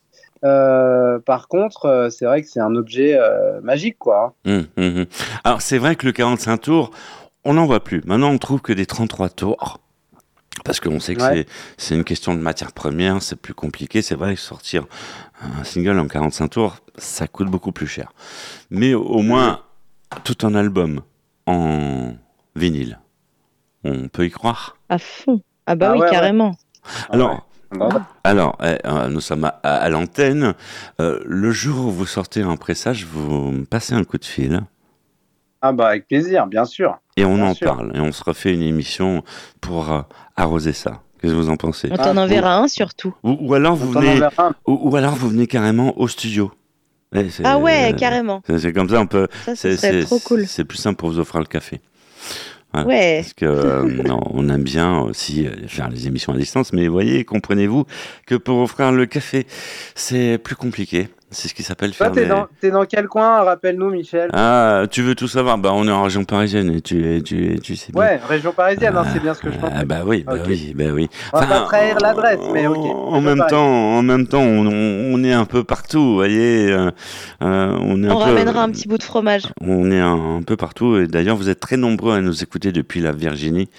Euh, par contre, euh, c'est vrai que c'est un objet euh, magique, quoi. Hum, hum, hum. Alors, c'est vrai que le 45 tours, on n'en voit plus. Maintenant, on trouve que des 33 tours. Parce qu'on sait que Ouais. c'est- c'est une question de matière première, c'est plus compliqué. C'est vrai que sortir un single en 45 tours, ça coûte beaucoup plus cher. Mais au moins, tout un album en vinyle, on peut y croire? À fond. Ah bah Ah oui, ouais, ouais. carrément. Alors, alors eh, euh, nous sommes à, l'antenne. Euh, le jour où vous sortez un pressage, vous me passez un coup de fil. Ah bah avec plaisir, bien sûr. Et on Bien en sûr. parle. Et on se refait une émission pour euh, arroser ça. Qu'est-ce que vous en pensez? On t'en Ah, enverra un surtout. ou, ou alors vous On venez, ou, ou alors vous venez carrément au studio. Ouais, c'est- Ah ouais, euh, carrément. C'est comme ça, on peut. C'est- trop cool. C'est plus simple pour vous offrir le café. Ouais. Parce que euh, non, on aime bien aussi euh, faire les émissions à distance, mais voyez, comprenez-vous que pour offrir le café, c'est plus compliqué. C'est ce qui s'appelle Toi, faire t'es des... dans, t'es dans quel coin Rappelle-nous, Michel? Ah, tu veux tout savoir? Bah, on est en région parisienne et tu, tu, tu sais bien. Ouais, région parisienne, hein, c'est bien ce que je pense. Ah bah oui, bah oui, bah oui. On va Enfin, pas trahir l'adresse, mais ok. En même temps, en même temps, on, est un peu partout, vous voyez. euh, euh, on est un On peu, ramènera un petit bout de fromage. On est un, un peu partout et d'ailleurs, vous êtes très nombreux à nous écouter depuis la Virginie.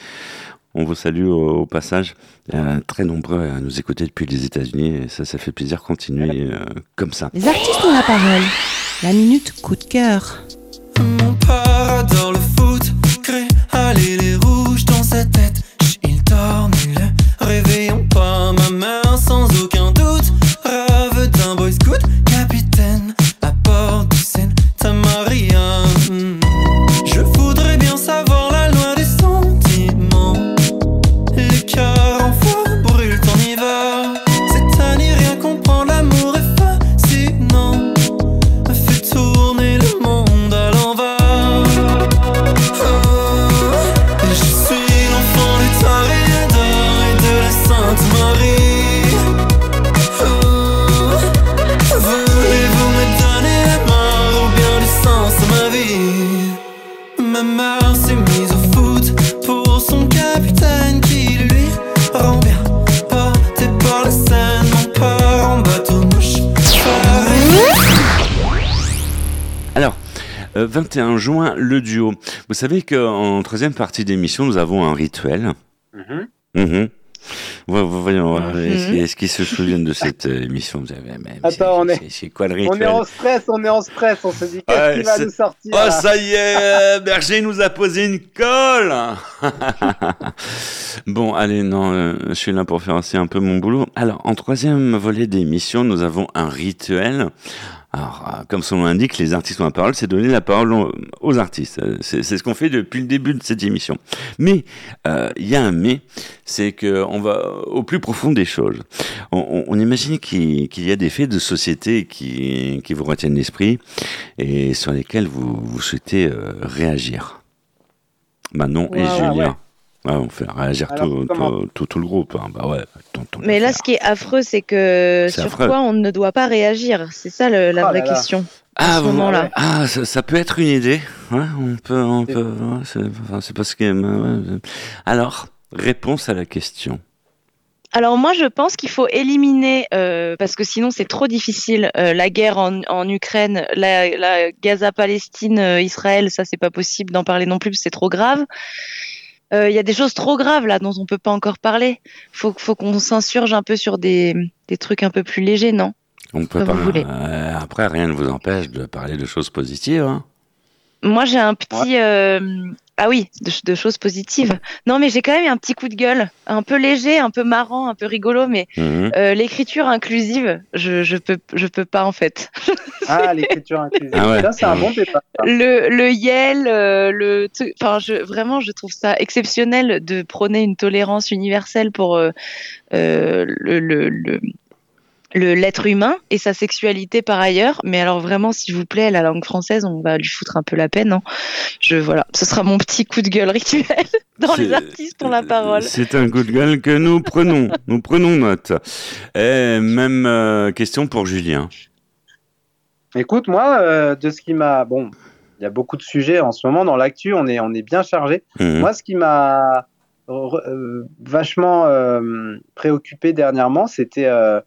On vous salue au, au passage. Euh, très nombreux à nous écouter depuis les États-Unis et ça, ça fait plaisir. Continuez euh, comme ça. Les artistes ont la parole. La minute coup de cœur. Mon père adore le foot, crée aller les rouges dans sa tête. Il 21 juin, le duo. Vous savez qu'en troisième partie d'émission, nous avons un rituel. Vo- vo- Voyons, est-ce qu'ils- est-ce qu'ils se souviennent de cette euh, émission Attends, on est- c'est- C'est quoi le On est en stress, on est en stress, on se dit qu'est-ce Ouais, qui va nous sortir Oh, ça y est, euh, Berger nous a posé une colle Bon, allez, non, euh, je suis là pour faire aussi un peu mon boulot. Alors, en troisième volet d'émission, nous avons un rituel. Alors, euh, comme son nom l'indique, les artistes ont la parole, c'est donner la parole aux, artistes. Euh, C'est ce qu'on fait depuis le début de cette émission. Mais, euh, il y a un mais, c'est que on va au plus profond des choses. On, on- on imagine qu'il y a des faits de société qui, qui vous retiennent l'esprit et sur lesquels vous, vous souhaitez euh, réagir. Manon et Ouais, Julien. ouais. Ouais, on fait réagir Alors, tout, comment tout, tout, tout le groupe. hein. Bah ouais, tant- tant Mais là, faire. ce qui est affreux, c'est que sur affreux. quoi on ne doit pas réagir. C'est ça le- la Oh vraie là là. question. Ah, moment-là. ah ça, ça peut être une idée. Ouais, on peut, on peut. ouais, c'est enfin, c'est parce que. ouais, ouais. Alors, réponse à la question. Alors moi, je pense qu'il faut éliminer, euh, parce que sinon c'est trop difficile, euh, la guerre en, en Ukraine, la, la Gaza-Palestine, euh, Israël, ça c'est pas possible d'en parler non plus, parce que c'est trop grave. Euh, Il y a des choses trop graves là dont on peut pas encore parler. Faut, faut qu'on s'insurge un peu sur des, des trucs un peu plus légers, non? On peut pas. euh, après, rien ne vous empêche de parler de choses positives. hein. Moi, j'ai un petit. euh, Ah oui, de, de choses positives. Non, mais j'ai quand même un petit coup de gueule, un peu léger, un peu marrant, un peu rigolo, mais Mhm. euh, l'écriture inclusive, je, je peux, je peux pas en fait. Ah, l'écriture inclusive. Ah ouais. C'est un bon départ. Le, le Yel, euh, le, truc- enfin, je, vraiment, je trouve ça exceptionnel de prôner une tolérance universelle pour euh, euh, le, le- l'être humain et sa sexualité par ailleurs. Mais alors vraiment, s'il vous plaît, la langue française, on va lui foutre un peu la peine. hein. Je voilà, ce sera mon petit coup de gueule rituel dans les artistes ont la parole. C'est un coup de gueule que nous prenons. nous prenons note. Et même euh, question pour Julien. Écoute, moi, euh, de ce qui m'a. Bon, il y a beaucoup de sujets en ce moment dans l'actu, on est, on est bien chargé. Mhm. Moi, ce qui m'a euh, vachement euh, préoccupé dernièrement, c'était euh,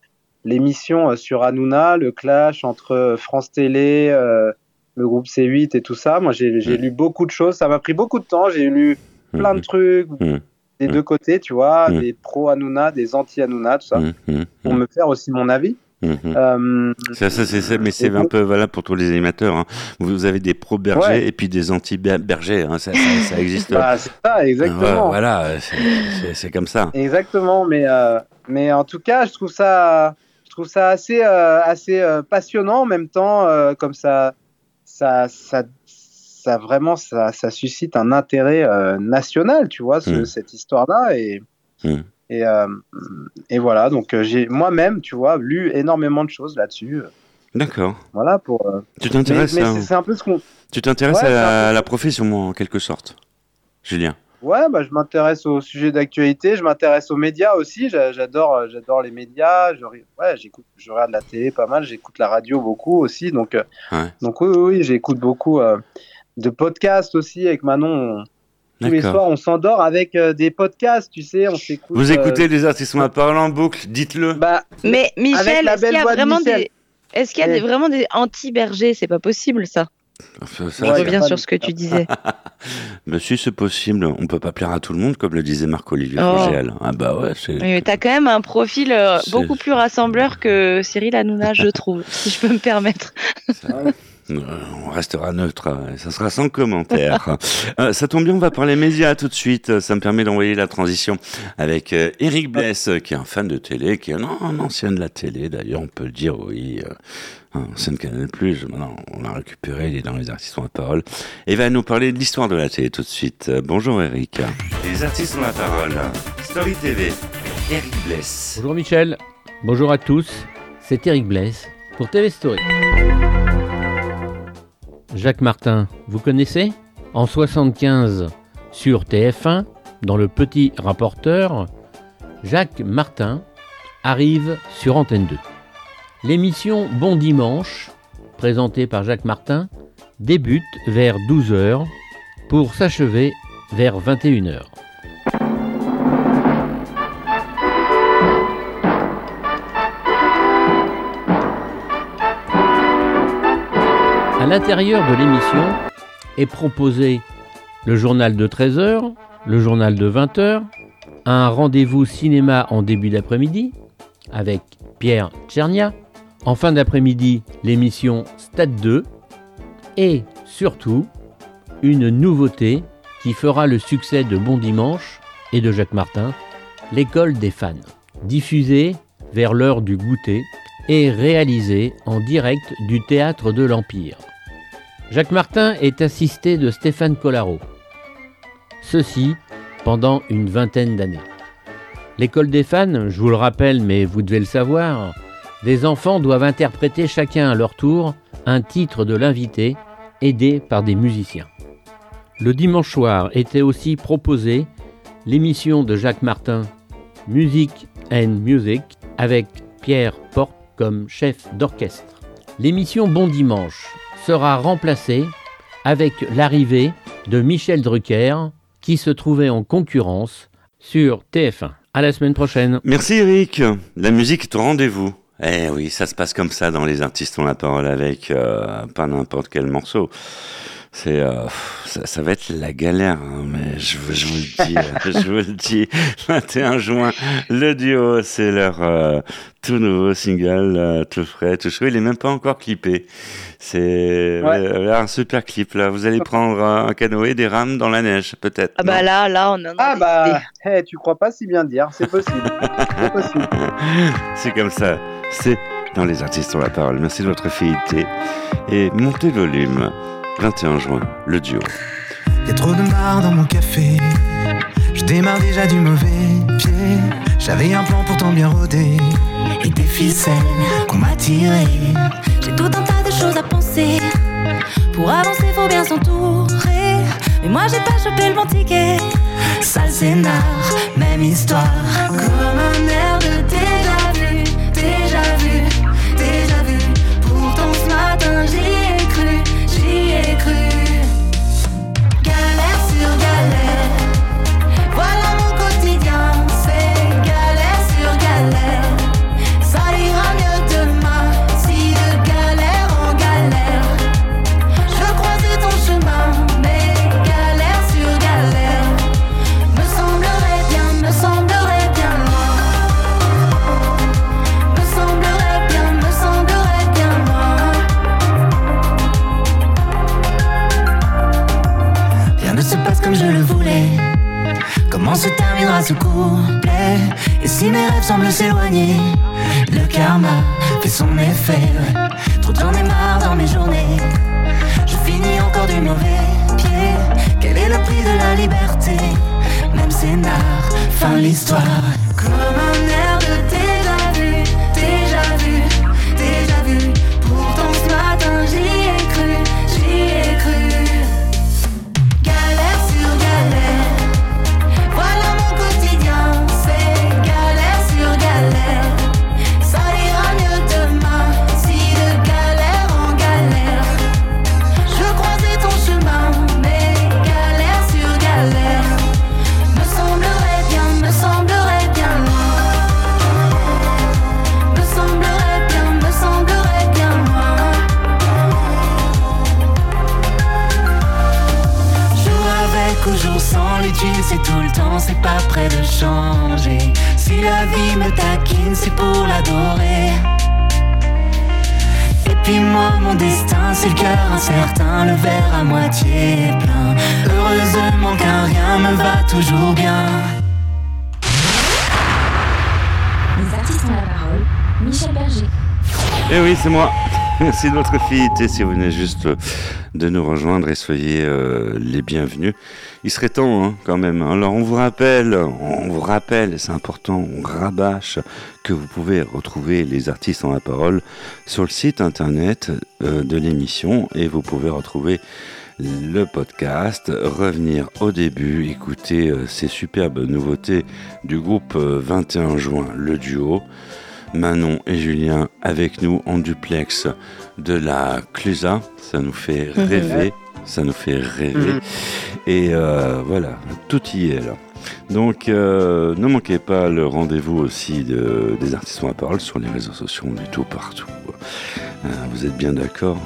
l'émission euh, sur Hanouna, le clash entre France Télé, euh, le groupe C8 et tout ça. Moi, j'ai j'ai lu beaucoup de choses. Ça m'a pris beaucoup de temps. J'ai lu plein de trucs Mhm. des deux côtés, tu vois, des pro-Hanouna, des anti-Hanouna, tout ça, pour me faire aussi mon avis. Euh, Ça, ça, c'est ça, mais c'est un peu valable pour tous les animateurs. hein. Vous avez des pro-bergers Ouais. et puis des anti-bergers. hein. Ça, existe. Bah, c'est ça, exactement. Voilà, c'est- comme ça. Exactement, mais, euh, mais en tout cas, je trouve ça, je trouve ça assez, euh, assez euh, passionnant en même temps, euh, comme ça, ça, ça, ça vraiment, ça, ça suscite un intérêt national, tu vois, ce- Mm. cette histoire-là, et, Mm. et, et voilà, donc j'ai moi-même, tu vois, lu énormément de choses là-dessus. D'accord. Voilà pour. Tu t'intéresses à- un peu ce qu'on. Tu t'intéresses Ouais, à peu- la profession, en quelque sorte, Julien? Ouais, bah, je m'intéresse aux sujets d'actualité, je m'intéresse aux médias aussi. j'a- J'adore, euh, j'adore les médias. Je, ouais, j'écoute, je regarde la télé pas mal. J'écoute la radio beaucoup aussi. Donc, euh, Ouais. donc oui, oui, oui, j'écoute beaucoup euh, de podcasts aussi avec Manon. on- Tous les soirs, on s'endort avec euh, des podcasts, tu sais, on s'écoute. Vous euh, écoutez les artistes à parole en boucle, dites-le. Bah, Mais Michel, est-ce qu'il y a de vraiment des. Est-ce qu'il y a Oui. des- vraiment des anti-bergers? C'est pas possible ça. Je ça, Ouais, reviens pas sur ce que tu disais. Si c'est possible, on peut pas plaire à tout le monde, comme le disait Marc-Olivier Oh. Ah bah ouais, c'est... Mais t'as quand même un profil euh, beaucoup plus rassembleur que Cyril Hanouna, je trouve, si je peux me permettre. Euh, on restera neutre, euh, ça sera sans commentaire. Euh, ça tombe bien, on va parler médias tout de suite. Ça me permet d'envoyer la transition avec Eric Bless, euh, qui est un fan de télé, qui est un, un ancien de la télé, d'ailleurs, on peut le dire, oui. Ancien de Canal+, maintenant on l'a récupéré, il est dans les artistes ont la parole. Et il va nous parler de l'histoire de la télé tout de suite. Bonjour Eric. Les artistes ont la parole. Story TV. Eric Bless. Bonjour Michel, bonjour à tous, c'est Eric Blaise pour TV Story. Jacques Martin, vous connaissez En 75, sur TF1, dans le petit rapporteur, Jacques Martin arrive sur Antenne 2. L'émission Bon Dimanche, présentée par Jacques Martin, débute vers 12h pour s'achever vers 21h. L'intérieur de l'émission est proposé le journal de 13h, le journal de 20h, un rendez-vous cinéma en début d'après-midi avec Pierre Tchernia, en fin d'après-midi l'émission Stade 2 et surtout une nouveauté qui fera le succès de Bon Dimanche et de Jacques Martin, l'école des fans, diffusée vers l'heure du goûter et réalisée en direct du théâtre de l'Empire. Jacques Martin est assisté de Stéphane Collaro. Ceci pendant une vingtaine d'années. L'école des fans, je vous le rappelle, mais vous devez le savoir, les enfants doivent interpréter chacun à leur tour un titre de l'invité, aidé par des musiciens. Le dimanche soir était aussi proposée l'émission de Jacques Martin, Music and Music, avec Pierre Porte comme chef d'orchestre. L'émission Bon Dimanche sera remplacée avec l'arrivée de Michel Drucker, qui se trouvait en concurrence sur TF1. À la semaine prochaine. Merci Eric. La musique est au rendez-vous. Eh oui, ça se passe comme ça dans les artistes ont la parole avec euh, pas n'importe quel morceau. C'est, euh, ça, ça va être la galère, hein, mais je, vous- je vous le dis, euh, je vous le dis. 21 juin, le duo, c'est leur euh, tout nouveau single, euh, tout frais, tout chaud. Il est même pas encore clippé. C'est Ouais. un super clip là. Vous allez prendre euh, un canoë, des rames dans la neige, peut-être. Ah bah là, là, on en a Ah bah, hey, tu crois pas si bien dire, c'est possible. c'est possible. C'est comme ça. C'est dans les artistes ont la parole. Merci de votre fidélité. Et montez le volume. 21 juin, le duo. Y'a trop de marre dans mon café. Je démarre déjà du mauvais pied. J'avais un plan pourtant bien rodé. Et des ficelles qu'on m'a tirées. J'ai tout un tas de choses à penser. Pour avancer, faut bien s'entourer. Mais moi, j'ai pas chopé le bon ticket. Sale scénar, même histoire. Comme un air de déjà ce Et si mes rêves semblent s'éloigner Le karma fait son effet ouais. Trop j'en ai marre dans mes journées. Je finis encore du mauvais pied. Quel est le prix de la liberté? Même scénar, fin l'histoire. Comme un air de déjà vu, déjà vu, déjà vu. Pour tu c'est le cœur incertain, le verre à moitié plein. Heureusement qu'un rien me va toujours bien. Les artistes ont la parole. Michel Berger. Eh oui, c'est moi. Merci de votre fidélité si vous venez juste de nous rejoindre et soyez euh, les bienvenus. Il serait temps hein, quand même. Alors on vous rappelle, on vous rappelle, c'est important, on rabâche que vous pouvez retrouver les artistes en la parole sur le site internet euh, de l'émission et vous pouvez retrouver le podcast, revenir au début, écouter euh, ces superbes nouveautés du groupe euh, 21 juin, le duo. Manon et Julien avec nous en duplex de la Clusa. Ça nous fait Mhm. rêver. Ça nous fait rêver. Mhm. Et euh, voilà, tout y est là. Donc, euh, ne manquez pas le rendez-vous aussi de- des artistes à parole sur les réseaux sociaux, du tout partout. Euh, vous êtes bien d'accord?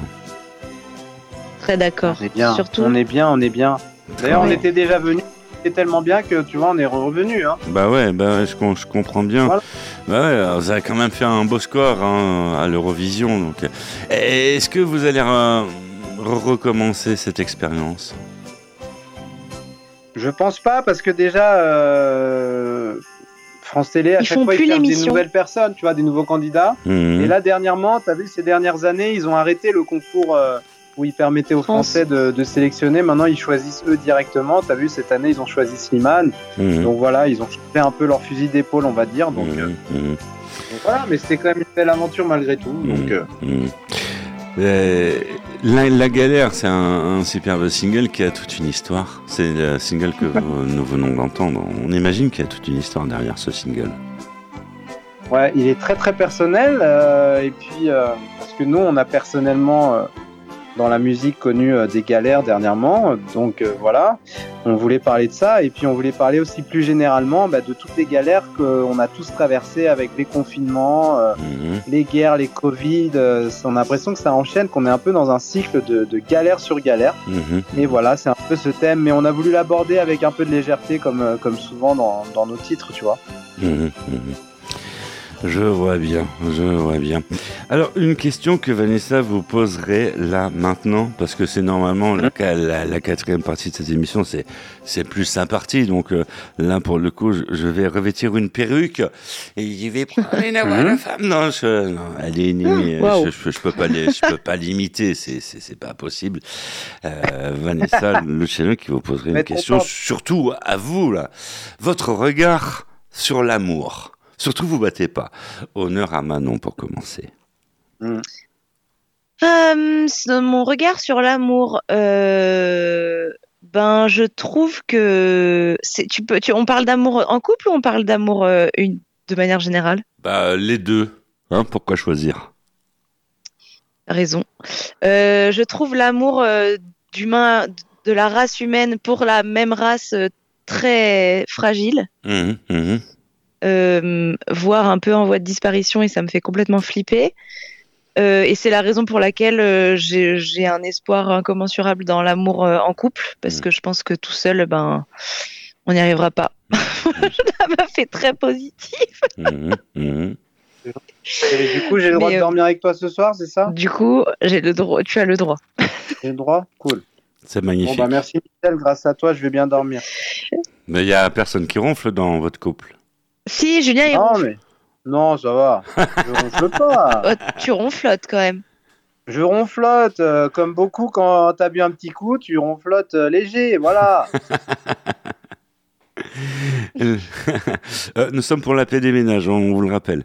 Très d'accord. On est bien, Surtout. on est bien, on est bien. D'ailleurs, on était déjà venu. C'était tellement bien que tu vois, on est revenu. Hein. Bah ouais, bah ouais, je, com- je comprends bien. Bah ouais, alors, vous avez quand même fait un beau score hein, à l'Eurovision. Donc, euh, est-ce que vous allez euh, recommencer cette expérience Je pense pas parce que déjà, euh, France Télé, à Ils chaque font fois, plus ils cherchent des nouvelles personnes, tu vois, des nouveaux candidats. Mhm. Et là, dernièrement, tu as vu, ces dernières années, ils ont arrêté le concours euh, où ils permettaient aux Français de, de sélectionner. Maintenant, ils choisissent eux directement. Tu as vu, cette année, ils ont choisi Slimane. Mhm. Donc voilà, ils ont fait un peu leur fusil d'épaule, on va dire. Donc, euh, Mhm. donc voilà, mais c'était quand même une belle aventure malgré tout. Donc, euh, Mhm. La, La galère, c'est un, un superbe single qui a toute une histoire. C'est le single que nous venons d'entendre. On imagine qu'il y a toute une histoire derrière ce single. Ouais, il est très très personnel. euh, et puis, euh, parce que nous, on a personnellement, euh, dans la musique, connu euh, des galères dernièrement. Donc euh, voilà, on voulait parler de ça. Et puis, on voulait parler aussi plus généralement bah, de toutes les galères qu'on a tous traversées avec les confinements, euh, les guerres, les Covid. euh, on a l'impression que ça enchaîne, qu'on est un peu dans un cycle de, de galère sur galère. Mhm. Et voilà, c'est un peu ce thème. Mais on a voulu l'aborder avec un peu de légèreté, comme, comme souvent dans, dans nos titres, tu vois. Mhm, mhm. Je vois bien, je vois bien. Alors, une question que Vanessa vous poserait là, maintenant, parce que c'est normalement la, la- la quatrième partie de cette émission, c'est, c'est plus sa partie. Donc euh, là, pour le coup, je, je vais revêtir une perruque et je vais prendre une voix de femme. Non, je, non, elle est inimée. Waouh. Je, peux pas, les- je peux pas l'imiter, c'est, c'est, c'est pas possible. Euh, Vanessa Luciano qui vous poserait une question, surtout à vous là. Votre regard sur l'amour. Surtout, vous battez pas. Honneur à Manon pour commencer. Euh, c'est mon regard sur l'amour, euh, ben je trouve que c'est tu peux tu, on parle d'amour en couple ou on parle d'amour euh, une de manière générale? Bah, les deux. Hein, pourquoi choisir? Raison. Euh, je trouve l'amour euh, d'humain de la race humaine pour la même race euh, très fragile, Mhm, mhm. Euh, voire un peu en voie de disparition et ça me fait complètement flipper. Euh, et c'est la raison pour laquelle euh, j'ai un espoir incommensurable dans l'amour euh, en couple, parce que je pense que tout seul, ben, on n'y arrivera pas. ça m'a fait très positif. Mhm. Et du coup, j'ai le droit Mais, de dormir avec toi ce soir, c'est ça? Du coup, j'ai le droit. Tu as le droit. J'ai le droit? Cool. C'est Bon, magnifique. bah merci Michel, grâce à toi, je vais bien dormir. Mais il y a personne qui ronfle dans votre couple. Si, Julien, il Non, ronfle. mais. Non, ça va. Je ronfle pas. Oh, tu ronflottes quand même. Je ronflotte, euh, comme beaucoup quand t'as bu un petit coup, tu ronflottes euh, léger, voilà. Euh, Nous sommes pour la paix des ménages, on vous le rappelle.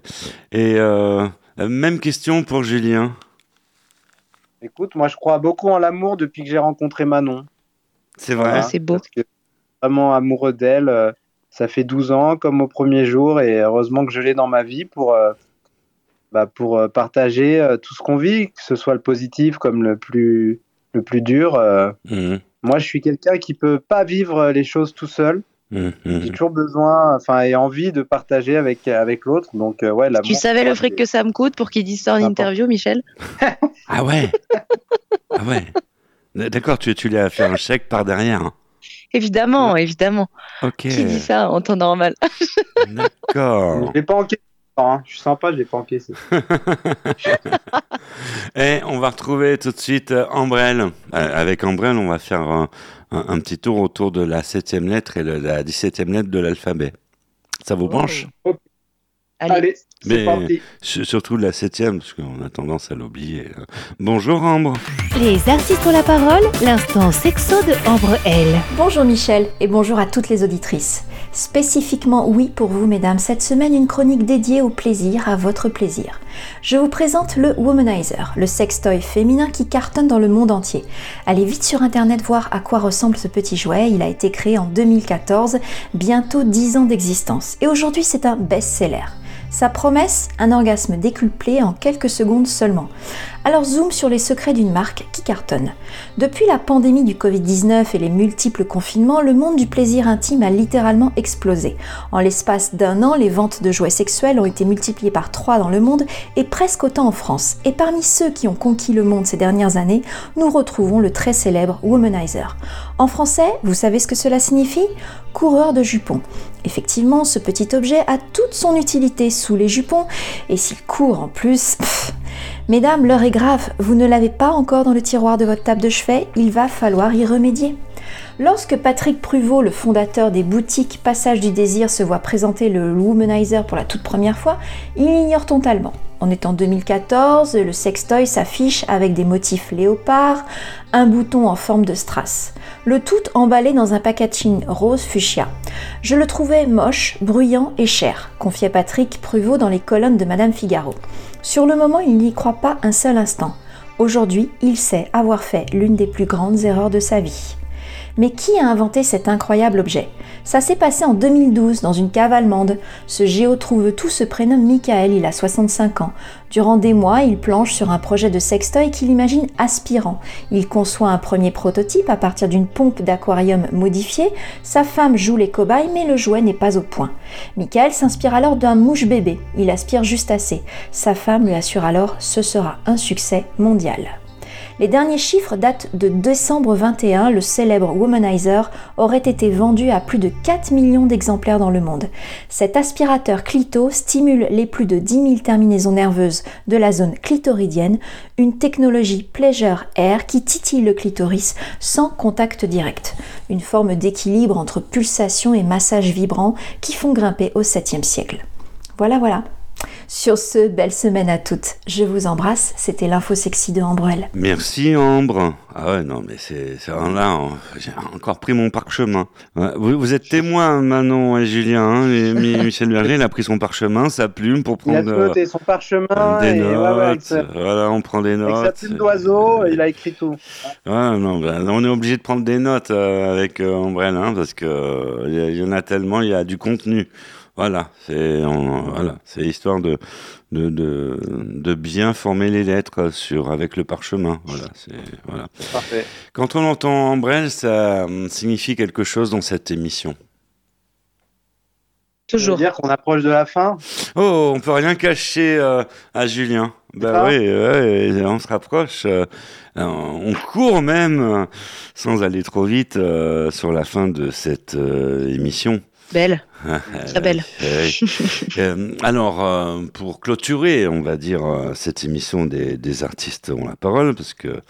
Et euh, même question pour Julien. Écoute, moi je crois beaucoup en l'amour depuis que j'ai rencontré Manon. C'est vrai C'est beau. Parce que vraiment amoureux d'elle. Ça fait 12 ans, comme au premier jour, et heureusement que je l'ai dans ma vie pour, euh, bah, pour euh, partager euh, tout ce qu'on vit, que ce soit le positif comme le plus, le plus dur. euh. Mhm, Moi, je suis quelqu'un qui peut pas vivre les choses tout seul. mhm, mhm. J'ai toujours besoin, enfin, et envie de partager avec, avec l'autre. Donc, euh, ouais, l'amour. Tu savais le fric que ça me coûte pour qu'il dise ça en interview, Michel? Ah ouais Ah ouais D'accord, tu, tu lui as fait un chèque par derrière. Évidemment, évidemment. Ok. Qui dit ça en temps normal D'accord. Je l'ai pas encaissé. hein. Je suis sympa, je l'ai pas encaissé. Et on va retrouver tout de suite euh, Ambrelle. Euh, avec Ambrelle, on va faire un, un- un petit tour autour de la septième lettre et de la dix-septième lettre de l'alphabet. Ça vous branche? Allez, c'est Mais parti. su- surtout la septième, parce qu'on a tendance à l'oublier. hein. Bonjour Ambre. Les artistes ont la parole, l'instant sexo de Ambre L. Bonjour Michel et bonjour à toutes les auditrices. Spécifiquement oui pour vous mesdames, cette semaine une chronique dédiée au plaisir, à votre plaisir. Je vous présente le Womanizer, le sextoy féminin qui cartonne dans le monde entier. Allez vite sur internet voir à quoi ressemble ce petit jouet, il a été créé en 2014, bientôt 10 ans d'existence et aujourd'hui c'est un best-seller. Sa promesse, un orgasme décuplé en quelques secondes seulement. Alors zoom sur les secrets d'une marque qui cartonne. Depuis la pandémie du Covid-19 et les multiples confinements, le monde du plaisir intime a littéralement explosé. En l'espace d'un an, les ventes de jouets sexuels ont été multipliées par 3 dans le monde et presque autant en France. Et parmi ceux qui ont conquis le monde ces dernières années, nous retrouvons le très célèbre Womanizer. En français, vous savez ce que cela signifie? Coureur de jupons. Effectivement, ce petit objet a toute son utilité sous les jupons, et s'il court en plus, pff, Mesdames, l'heure est grave, vous ne l'avez pas encore dans le tiroir de votre table de chevet, il va falloir y remédier. Lorsque Patrick Pruvot, le fondateur des boutiques Passage du Désir, se voit présenter le Womanizer pour la toute première fois, il ignore totalement. On est en 2014, le sextoy s'affiche avec des motifs léopard, un bouton en forme de strass. Le tout emballé dans un packaging rose fuchsia. Je le trouvais moche, bruyant et cher, confiait Patrick Pruvot dans les colonnes de Madame Figaro. Sur le moment, il n'y croit pas un seul instant. Aujourd'hui, il sait avoir fait l'une des plus grandes erreurs de sa vie. Mais qui a inventé cet incroyable objet? Ça s'est passé en 2012 dans une cave allemande. Ce géo trouve tout se prénomme Michael, il a 65 ans. Durant des mois, il planche sur un projet de sextoy qu'il imagine aspirant. Il conçoit un premier prototype à partir d'une pompe d'aquarium modifiée. Sa femme joue les cobayes, mais le jouet n'est pas au point. Michael s'inspire alors d'un mouche bébé. Il aspire juste assez. Sa femme lui assure alors ce sera un succès mondial. Les derniers chiffres datent de décembre 21, le célèbre Womanizer aurait été vendu à plus de 4 millions d'exemplaires dans le monde. Cet aspirateur clito stimule les plus de 10 000 terminaisons nerveuses de la zone clitoridienne, une technologie Pleasure Air qui titille le clitoris sans contact direct. Une forme d'équilibre entre pulsation et massage vibrant qui font grimper au 7e siècle. Voilà, voilà. Sur ce, belle semaine à toutes. Je vous embrasse. C'était l'info sexy de Ambrelle. Merci Ambre. Ah ouais, non, mais c'est là, on- j'ai encore pris mon parchemin. Vous, vous êtes témoins, Manon et Julien. hein, et Michel Berger, il a pris son parchemin, sa plume pour Il a prendre noté, son parchemin, des et notes. ouais, ouais, avec sa- Voilà, on prend des avec notes. sa plume d'oiseau, il a écrit tout. Ouais, non, ben, on est obligé de prendre des notes euh, avec euh, Ambrelle, hein, parce que euh, il y a- il y, en a tellement, il y a du contenu. Voilà, c'est voilà, c'est histoire de, de, de, de bien former les lettres sur avec le parchemin. Voilà, c'est voilà. Parfait. Quand on entend Ambrelle, ça signifie quelque chose dans cette émission. Toujours. dire qu'on approche de la fin? Oh, on peut rien cacher euh, à Julien. Bah oui, ouais, on se rapproche. euh, on court même, euh, sans aller trop vite, euh, sur la fin de cette euh, émission. Belle. Très belle. Euh, alors, euh, pour clôturer, on va dire, euh, cette émission des, des artistes ont la parole, parce que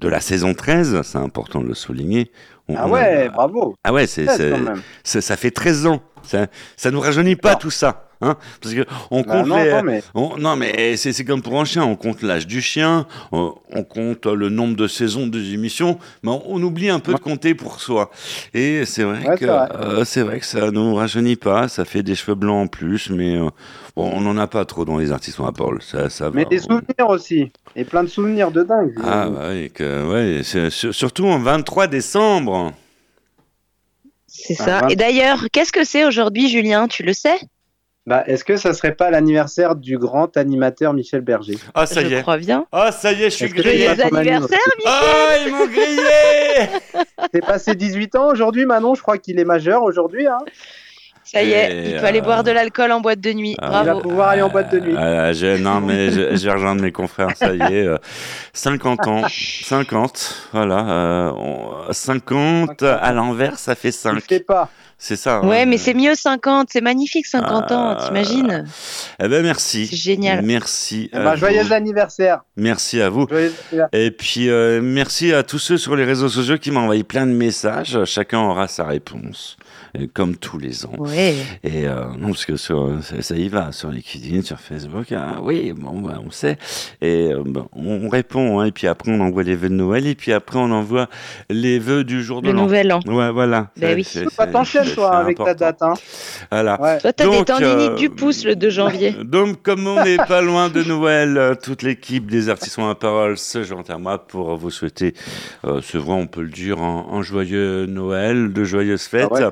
de la saison 13, c'est important de le souligner. on- Ah on a- ouais, bravo. ah ouais, c'est, 13 c'est- quand même. c'est- ça fait 13 ans. Ça, ça nous rajeunit pas tout ça. Hein Parce que on Bah compte non, les- non, mais- on- mais c'est, comme pour un chien. On compte l'âge du chien, on, on compte le nombre de saisons des émissions, mais on, on oublie un peu de compter pour soi. Et c'est vrai, Ouais, que, c'est vrai. euh, c'est vrai que ça nous rajeunit pas. Ça fait des cheveux blancs en plus, mais euh, bon, on n'en a pas trop dans les artistes à Paul. Ça, ça va. Mais des souvenirs aussi. Et plein de souvenirs de dingue. Ah bah oui, que, ouais, surtout en 23 décembre. C'est Ah, ça. Et d'ailleurs, qu'est-ce que c'est aujourd'hui, Julien? Tu le sais? Bah, est-ce que ça serait pas l'anniversaire du grand animateur Michel Berger? Ah, ça Je y est. crois bien. Ah, ça y est, je suis grillé. son anniversaire, Ah, ils m'ont grillé C'est passé 18 ans aujourd'hui, Manon. Je crois qu'il est majeur aujourd'hui. Hein. Ça y est, il peut aller euh, boire de l'alcool en boîte de nuit. ah, Il va Bravo. pouvoir aller en boîte de nuit. Ah, je- non, mais je, je vais rejoindre mes confrères, ça y est. euh, 50 ans. 50, voilà. euh, on- 50 à l'envers, ça fait Il 5. fait pas. C'est ça. hein. Ouais, mais c'est mieux 50. C'est magnifique 50 ans, Ah. t'imagines Eh ben, merci. C'est génial. Merci. Eh ben, vous. joyeux anniversaire. Merci à vous. Joyeux anniversaire. Et puis, euh, merci à tous ceux sur les réseaux sociaux qui m'ont envoyé plein de messages. Chacun aura sa réponse, euh, comme tous les ans. Ouais. Et euh, non, parce que sur, ça, ça y va, sur LinkedIn, sur Facebook, ah, oui, bon, bah, on sait. Et euh, bon, on, on répond, hein, et puis après on envoie les vœux de Noël, et puis après on envoie les vœux du jour de Le l'an. nouvel an. Ouais, voilà. Ben oui. Bah, c'est- t'enchaînes, toi, avec ta important. date. Hein. Voilà. Ouais. Toi, t'as des tendinites euh, du pouce le 2 janvier. Donc, comme on n'est pas loin de Noël, euh, toute l'équipe des artistes ont la parole se joint à moi pour vous souhaiter, euh, c'est vrai, on peut le dire, un, un joyeux Noël, de joyeuses fêtes. Ah ouais.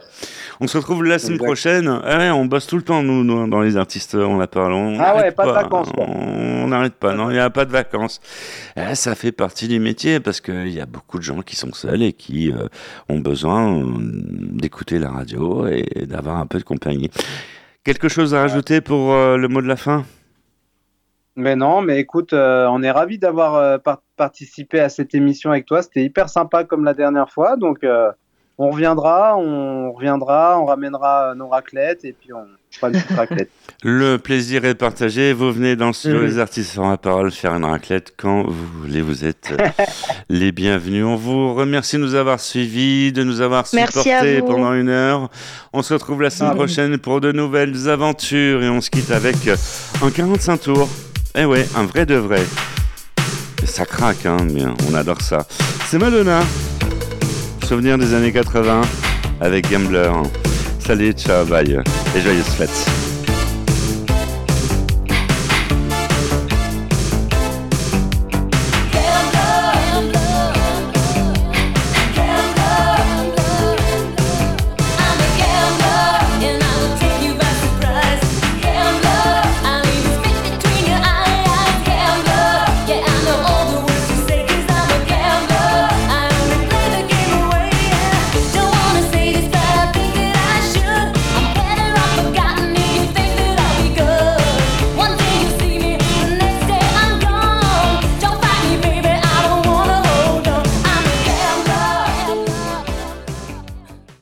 On se retrouve la semaine Exact. prochaine. Ah ouais, on bosse tout le temps, nous, nous, dans les artistes ont la parole. On Ah ouais, n'arrête pas de vacances, quoi. On n'arrête pas, non, il n'y a pas de vacances. Eh, ça fait partie du métier parce qu'il y a beaucoup de gens qui sont seuls et qui euh, ont besoin euh, d'écouter la radio et d'avoir un peu de compagnie. Quelque chose à rajouter pour euh, le mot de la fin? Mais non, mais écoute, euh, on est ravis d'avoir euh, par- participé à cette émission avec toi. C'était hyper sympa comme la dernière fois. Donc, euh, on reviendra, on reviendra, on ramènera nos raclettes et puis on fera une petite raclette. Le plaisir est partagé. Vous venez dans le studio Mhm. Les Artistes sans la parole faire une raclette quand vous voulez. Vous êtes euh, les bienvenus. On vous remercie de nous avoir suivis, de nous avoir supportés pendant une heure. On se retrouve la semaine Ah. prochaine pour de nouvelles aventures et on se quitte avec euh, un 45 tours. Eh ouais, un vrai de vrai. Ça craque, hein, mais on adore ça. C'est Madonna. Souvenir des années 80 avec Gambler. Salut, ciao, bye et joyeuses fêtes.